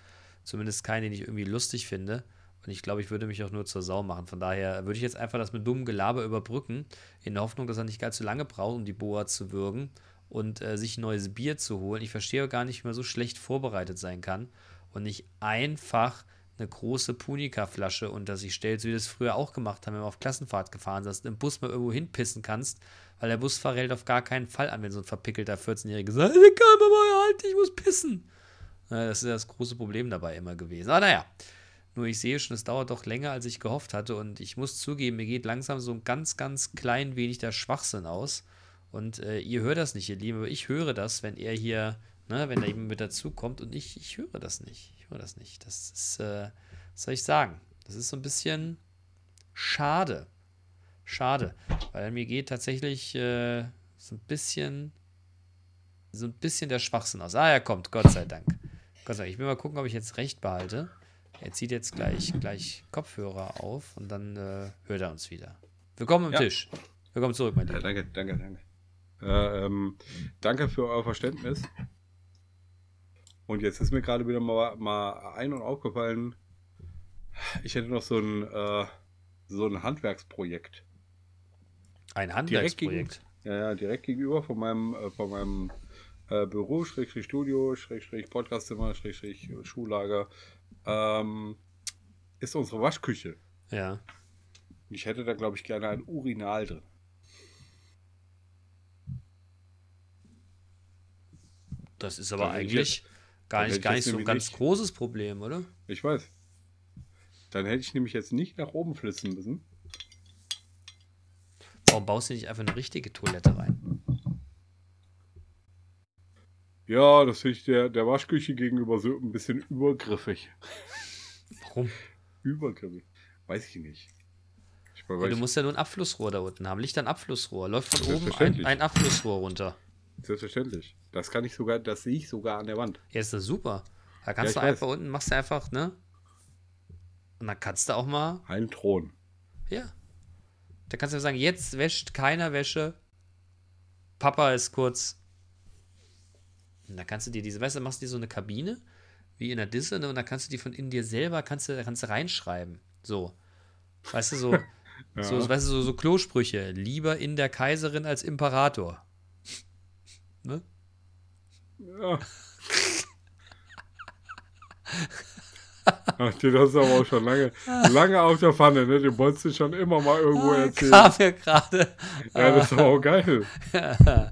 Zumindest keinen, den ich irgendwie lustig finde. Und ich glaube, ich würde mich auch nur zur Sau machen. Von daher würde ich jetzt einfach das mit dummem Gelaber überbrücken, in der Hoffnung, dass er nicht so lange braucht, um die Boa zu würgen und äh, sich neues Bier zu holen. Ich verstehe gar nicht, wie man so schlecht vorbereitet sein kann und nicht einfach eine große Punika-Flasche unter sich stellt, so wie wir das früher auch gemacht haben, wenn wir auf Klassenfahrt gefahren sind, im Bus mal irgendwo hinpissen kannst, weil der Busfahrer hält auf gar keinen Fall an, wenn so ein verpickelter 14-Jähriger sagt, "Hey, komm mal halt, ich muss pissen. Das ist das große Problem dabei immer gewesen. Aber naja, nur ich sehe schon, es dauert doch länger, als ich gehofft hatte. Und ich muss zugeben, mir geht langsam so ein ganz, ganz klein wenig der Schwachsinn aus. Und äh, ihr hört das nicht, ihr Lieben, aber ich höre das, wenn er hier, ne, wenn da jemand mit dazukommt und ich, ich höre das nicht. Ich höre das nicht. Das ist, äh, was soll ich sagen? Das ist so ein bisschen schade. Schade. Weil mir geht tatsächlich äh, so ein bisschen, so ein bisschen der Schwachsinn aus. Ah, er kommt, Gott sei Dank. Gott sei Dank. Ich will mal gucken, ob ich jetzt recht behalte. Er zieht jetzt gleich, gleich Kopfhörer auf und dann äh, hört er uns wieder. Willkommen am Ja. Tisch. Willkommen zurück, mein Ja, Lieber. danke, danke, danke. Äh, ähm, danke für euer Verständnis. Und jetzt ist mir gerade wieder mal, mal ein und aufgefallen, ich hätte noch so ein, äh, so ein Handwerksprojekt. Ein Direkt gegen, Handwerksprojekt. ja, ja, direkt gegenüber von meinem, äh, von meinem äh, Büro, Schrägstrich Studio, Schrägstrich Podcastzimmer, Schrägstrich Schuhlager, ähm, ist unsere Waschküche. Ja. Ich hätte da, glaube ich, gerne ein Urinal drin. Das ist aber Dann eigentlich gar dann nicht, gar ich nicht jetzt so ein ganz nicht- großes Problem, oder? Ich weiß. Dann hätte ich nämlich jetzt nicht nach oben flitzen müssen. warum baust du nicht einfach eine richtige Toilette rein? Ja, das finde ich der, der Waschküche gegenüber so ein bisschen übergriffig. [laughs] Warum? Übergriffig. Weiß ich nicht. Ich weiß, Ja, du musst ja nur ein Abflussrohr da unten haben. Da ein Abflussrohr. Läuft von oben ein, ein Abflussrohr runter. Selbstverständlich. Das kann ich sogar, das sehe ich sogar an der Wand. Ja, ist das super. Da kannst Ja, du einfach unten, machst du einfach, ne? Und dann kannst du auch mal, Ein Thron. ja. Da kannst du sagen, jetzt wäscht keiner Wäsche. Papa ist kurz. Und da kannst du dir diese, weißt du, machst du dir so eine Kabine, wie in der Disse, ne? Und da kannst du die von in dir selber, kannst du, kannst du reinschreiben. So. Weißt du, so, [laughs] so, weißt du, so, so Klosprüche. Lieber in der Kaiserin als Imperator. Ne? Ja. Ach, den hast du aber auch schon lange, lange auf der Pfanne, ne? Den wolltest du schon immer mal irgendwo erzählen. Kam mir gerade. Ja, das ist aber auch geil. [laughs]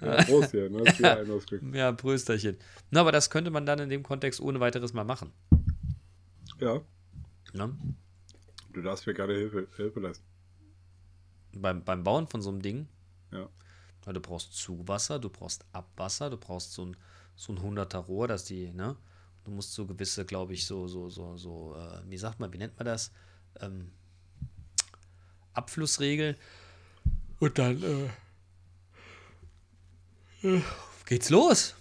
Ja, Prost hier, ne? [laughs] Ja, Prösterchen. Na, aber das könnte man dann in dem Kontext ohne weiteres mal machen. Ja, Ne? du darfst mir gerne Hilfe, Hilfe leisten. Beim, beim Bauen von so einem Ding. Ja. Weil du brauchst Zuwasser, du brauchst Abwasser, du brauchst so ein, so ein 100er Rohr, dass die, ne? Du musst so gewisse, glaube ich, so, so, so, so, äh, wie sagt man, wie nennt man das? Ähm, Abflussregel. Und dann, äh, geht's los.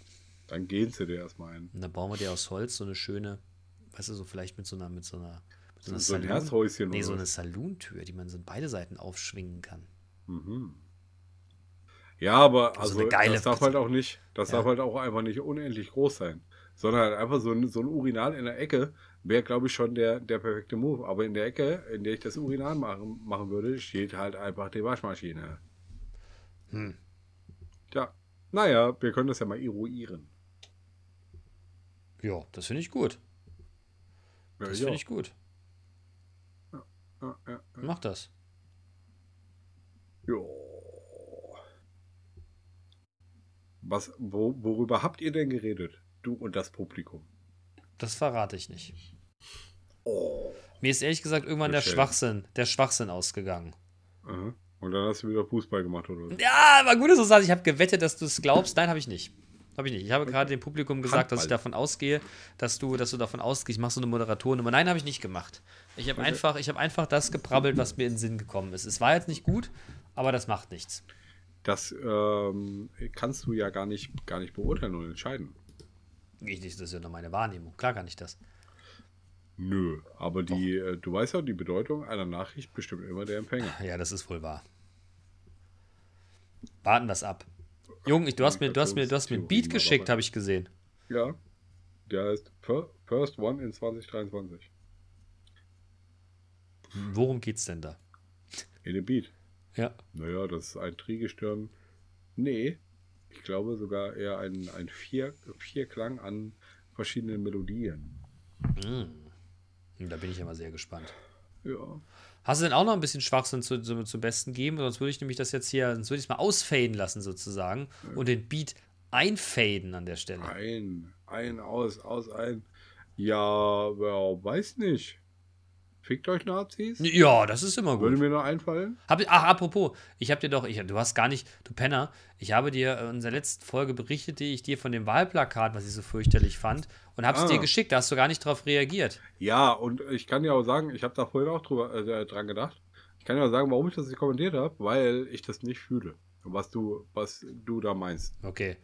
Dann gehen sie dir erstmal ein. Und dann bauen wir dir aus Holz so eine schöne, weißt du, so vielleicht mit so einer, mit so einer, mit so einer So ein Saloon- Herzhäuschen Nee, so eine was? Salontür, die man so in beide Seiten aufschwingen kann. Ja, aber Also also, das darf halt auch nicht, das Ja. darf halt auch einfach nicht unendlich groß sein. Sondern halt einfach so ein, so ein Urinal in der Ecke wäre, glaube ich, schon der, der perfekte Move. Aber in der Ecke, in der ich das Urinal machen, machen würde, steht halt einfach die Waschmaschine. Hm. Tja, naja, wir können das ja mal eruieren. Ja, das finde ich gut. Ja, Das finde ich gut. Ja, ja, ja. Mach das. Jo. Was, wo, worüber habt ihr denn geredet? Du und das Publikum. Das verrate ich nicht. Oh. Mir ist ehrlich gesagt irgendwann der. Schwachsinn, der Schwachsinn ausgegangen. Aha. Und dann hast du wieder Fußball gemacht, oder? was? Ja, aber gut, dass du sagst, ich habe gewettet, dass du es glaubst. Nein, habe ich nicht. Habe ich nicht. Ich habe gerade dem Publikum gesagt, dass ich Handball. davon ausgehe, dass du, dass du davon ausgehst, ich mache so eine Moderatoren. Nein, habe ich nicht gemacht. Ich habe einfach, ich habe einfach das geprabbelt, was mir in den Sinn gekommen ist. Es war jetzt nicht gut, aber das macht nichts. Das ähm, kannst du ja gar nicht, gar nicht beurteilen und entscheiden. Ich, das ist ja nur meine Wahrnehmung. Klar kann ich das. Nö, aber die, äh, du weißt ja, die Bedeutung einer Nachricht bestimmt immer der Empfänger. Ja, das ist wohl wahr. Warten wir es ab. Jung, ich, du hast mir, du hast mir, du hast mir ein Beat geschickt, habe ich gesehen. Ja, der heißt Fir- First One in 2023. Worum geht's denn da? In dem Beat. Ja. Naja, das ist ein Trigestirn. Nee, ich glaube sogar eher ein, ein Vier, Vierklang an verschiedenen Melodien. Hm, Da bin ich immer sehr gespannt. Ja. Hast du denn auch noch ein bisschen Schwachsinn zu, zu, zum Besten geben? Sonst würde ich nämlich das jetzt hier, sonst würde ich es mal ausfaden lassen sozusagen und den Beat einfaden an der Stelle. Ein, ein, aus, aus, ein. Ja, wer weiß nicht. Fickt euch Nazis? Ja, das ist immer Würde gut. mir noch einfallen? Hab, ach, apropos, ich habe dir doch, ich, du hast gar nicht, du Penner, ich habe dir in unserer letzten Folge berichtet, die ich dir von dem Wahlplakat, was ich so fürchterlich fand, und habe es Ah. dir geschickt, da hast du gar nicht drauf reagiert. Ja, und ich kann ja auch sagen, ich habe da vorhin auch drüber, äh, dran gedacht. Ich kann ja auch sagen, warum ich das nicht kommentiert habe, weil ich das nicht fühle. Was du, was du da meinst. Okay,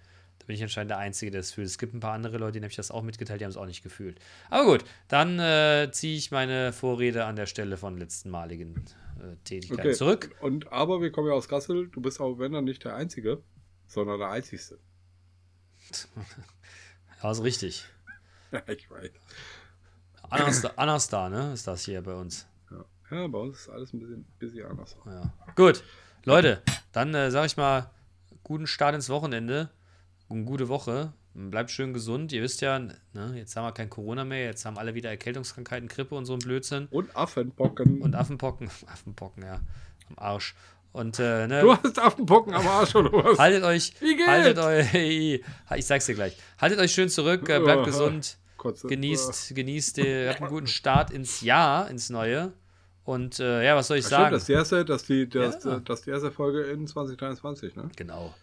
bin ich anscheinend der Einzige, der es fühlt. Es gibt ein paar andere Leute, denen habe ich das auch mitgeteilt, die haben es auch nicht gefühlt. Aber gut, dann äh, ziehe ich meine Vorrede an der Stelle von letztenmaligen äh, Tätigkeiten Okay. zurück. Und aber wir kommen ja aus Kassel. Du bist auch, wenn dann nicht der Einzige, sondern der Einzigste. [laughs] Ja, ist richtig. [laughs] Ich weiß. Anastar, ne, ist das hier bei uns. Ja, ja bei uns ist alles ein bisschen, bisschen anders. Ja. Gut, Leute, dann äh, sage ich mal, guten Start ins Wochenende und gute Woche. Bleibt schön gesund. Ihr wisst ja, ne, jetzt haben wir kein Corona mehr, jetzt haben alle wieder Erkältungskrankheiten, Grippe und so ein Blödsinn. Und Affenpocken. Und Affenpocken, [laughs] Affenpocken, ja, am Arsch. Und äh, ne, du hast Affenpocken am Arsch oder was? haltet euch, Wie geht's? haltet euch, [laughs] ich sag's dir gleich, haltet euch schön zurück, äh, bleibt Ja. gesund, Kurze- genießt, genießt, äh, habt einen guten Start ins Jahr, ins Neue Und äh, ja, was soll ich Ja, sagen? Stimmt, das ist die erste, das die, das, Ja. das die erste Folge in 2023, ne? genau.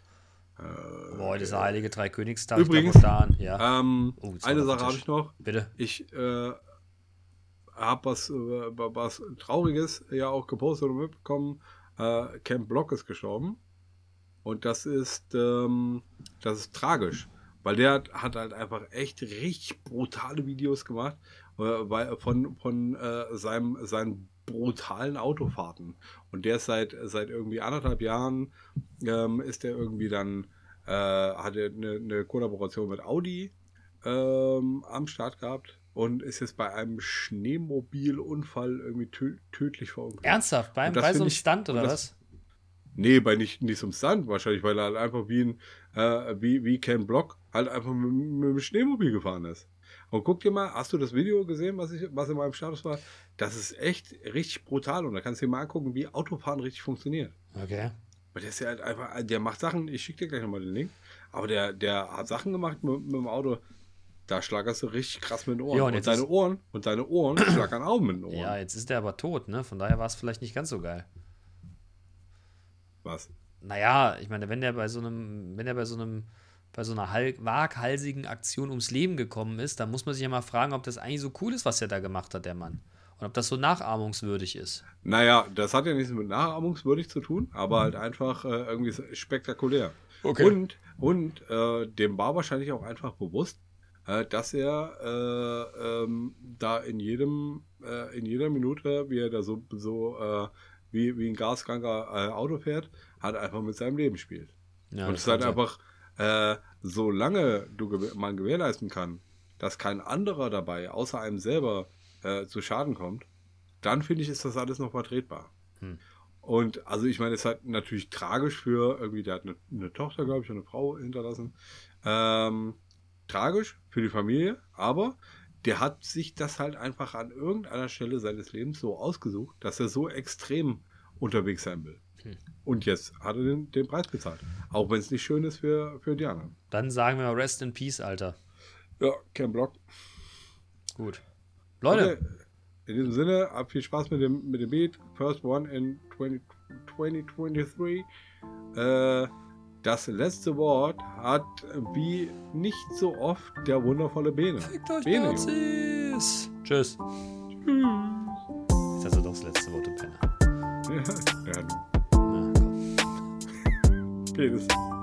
Äh, ist der Heilige Dreikönigstag. Übrigens, ja. Ähm, Oh, eine Sache habe ich noch. Bitte. Ich äh, habe was, äh, was Trauriges ja auch gepostet und mitbekommen. Äh, Camp Block ist gestorben. Und das ist, ähm, das ist tragisch. Weil der hat, hat halt einfach echt richtig brutale Videos gemacht äh, weil, von, von äh, seinem, seinen brutalen Autofahrten. Und der ist seit, seit irgendwie anderthalb Jahren, ähm, ist der irgendwie dann, äh, hat er eine, eine Kollaboration mit Audi ähm, am Start gehabt und ist jetzt bei einem Schneemobilunfall irgendwie tö tödlich verunglückt. Ernsthaft? Beim, bei so einem Stunt oder was? Nee, bei nicht, nicht zum Stunt wahrscheinlich, weil er halt einfach wie ein, äh, wie, wie Ken Block halt einfach mit, mit dem Schneemobil gefahren ist. Und guck dir mal, hast du das Video gesehen, was, ich, was in meinem Status war? Das ist echt richtig brutal und da kannst du dir mal angucken, wie Autofahren richtig funktioniert. Okay. Weil der ist ja halt einfach, der macht Sachen, ich schicke dir gleich nochmal den Link, aber der, der hat Sachen gemacht mit, mit dem Auto, da schlagerst du richtig krass mit den Ohren. Ja, und und, deine Ohren, und deine Ohren [coughs] schlagern auch mit den Ohren. Ja, jetzt ist er aber tot, ne? Von daher war es vielleicht nicht ganz so geil. Was? Naja, ich meine, wenn der bei so einem, wenn er bei so einem, bei so einer hal- waghalsigen Aktion ums Leben gekommen ist, dann muss man sich ja mal fragen, ob das eigentlich so cool ist, was er da gemacht hat, der Mann. Und ob das so nachahmungswürdig ist. Naja, das hat ja nichts mit nachahmungswürdig zu tun, aber halt einfach äh, irgendwie spektakulär. Okay. Und, und äh, dem war wahrscheinlich auch einfach bewusst, äh, dass er äh, ähm, da in jedem, äh, in jeder Minute, wie er da so, so äh, wie, wie ein gaskranker äh, Auto fährt, halt einfach mit seinem Leben spielt. Ja, und es ist halt einfach, äh, solange du gew- man gewährleisten kann, dass kein anderer dabei, außer einem selber, äh, zu Schaden kommt, dann finde ich, ist das alles noch vertretbar. Hm. Und also ich meine, es ist halt natürlich tragisch für irgendwie, der hat eine, eine Tochter, glaube ich, und eine Frau hinterlassen. Ähm, tragisch für die Familie, aber der hat sich das halt einfach an irgendeiner Stelle seines Lebens so ausgesucht, dass er so extrem unterwegs sein will. Hm. Und jetzt hat er den, den Preis bezahlt. Auch wenn es nicht schön ist für, für die anderen. Dann sagen wir mal Rest in Peace, Alter. Ja, kein Block. Gut. Leute, Okay. In diesem Sinne, habt viel Spaß mit dem, mit dem Beat. First one in 20, 2023. Äh, das letzte Wort hat wie nicht so oft der wundervolle Bene. fickt euch Bene, Nazis. Tschüss. Ist also doch das letzte Wort im Penner. [laughs] Ja, ja, komm.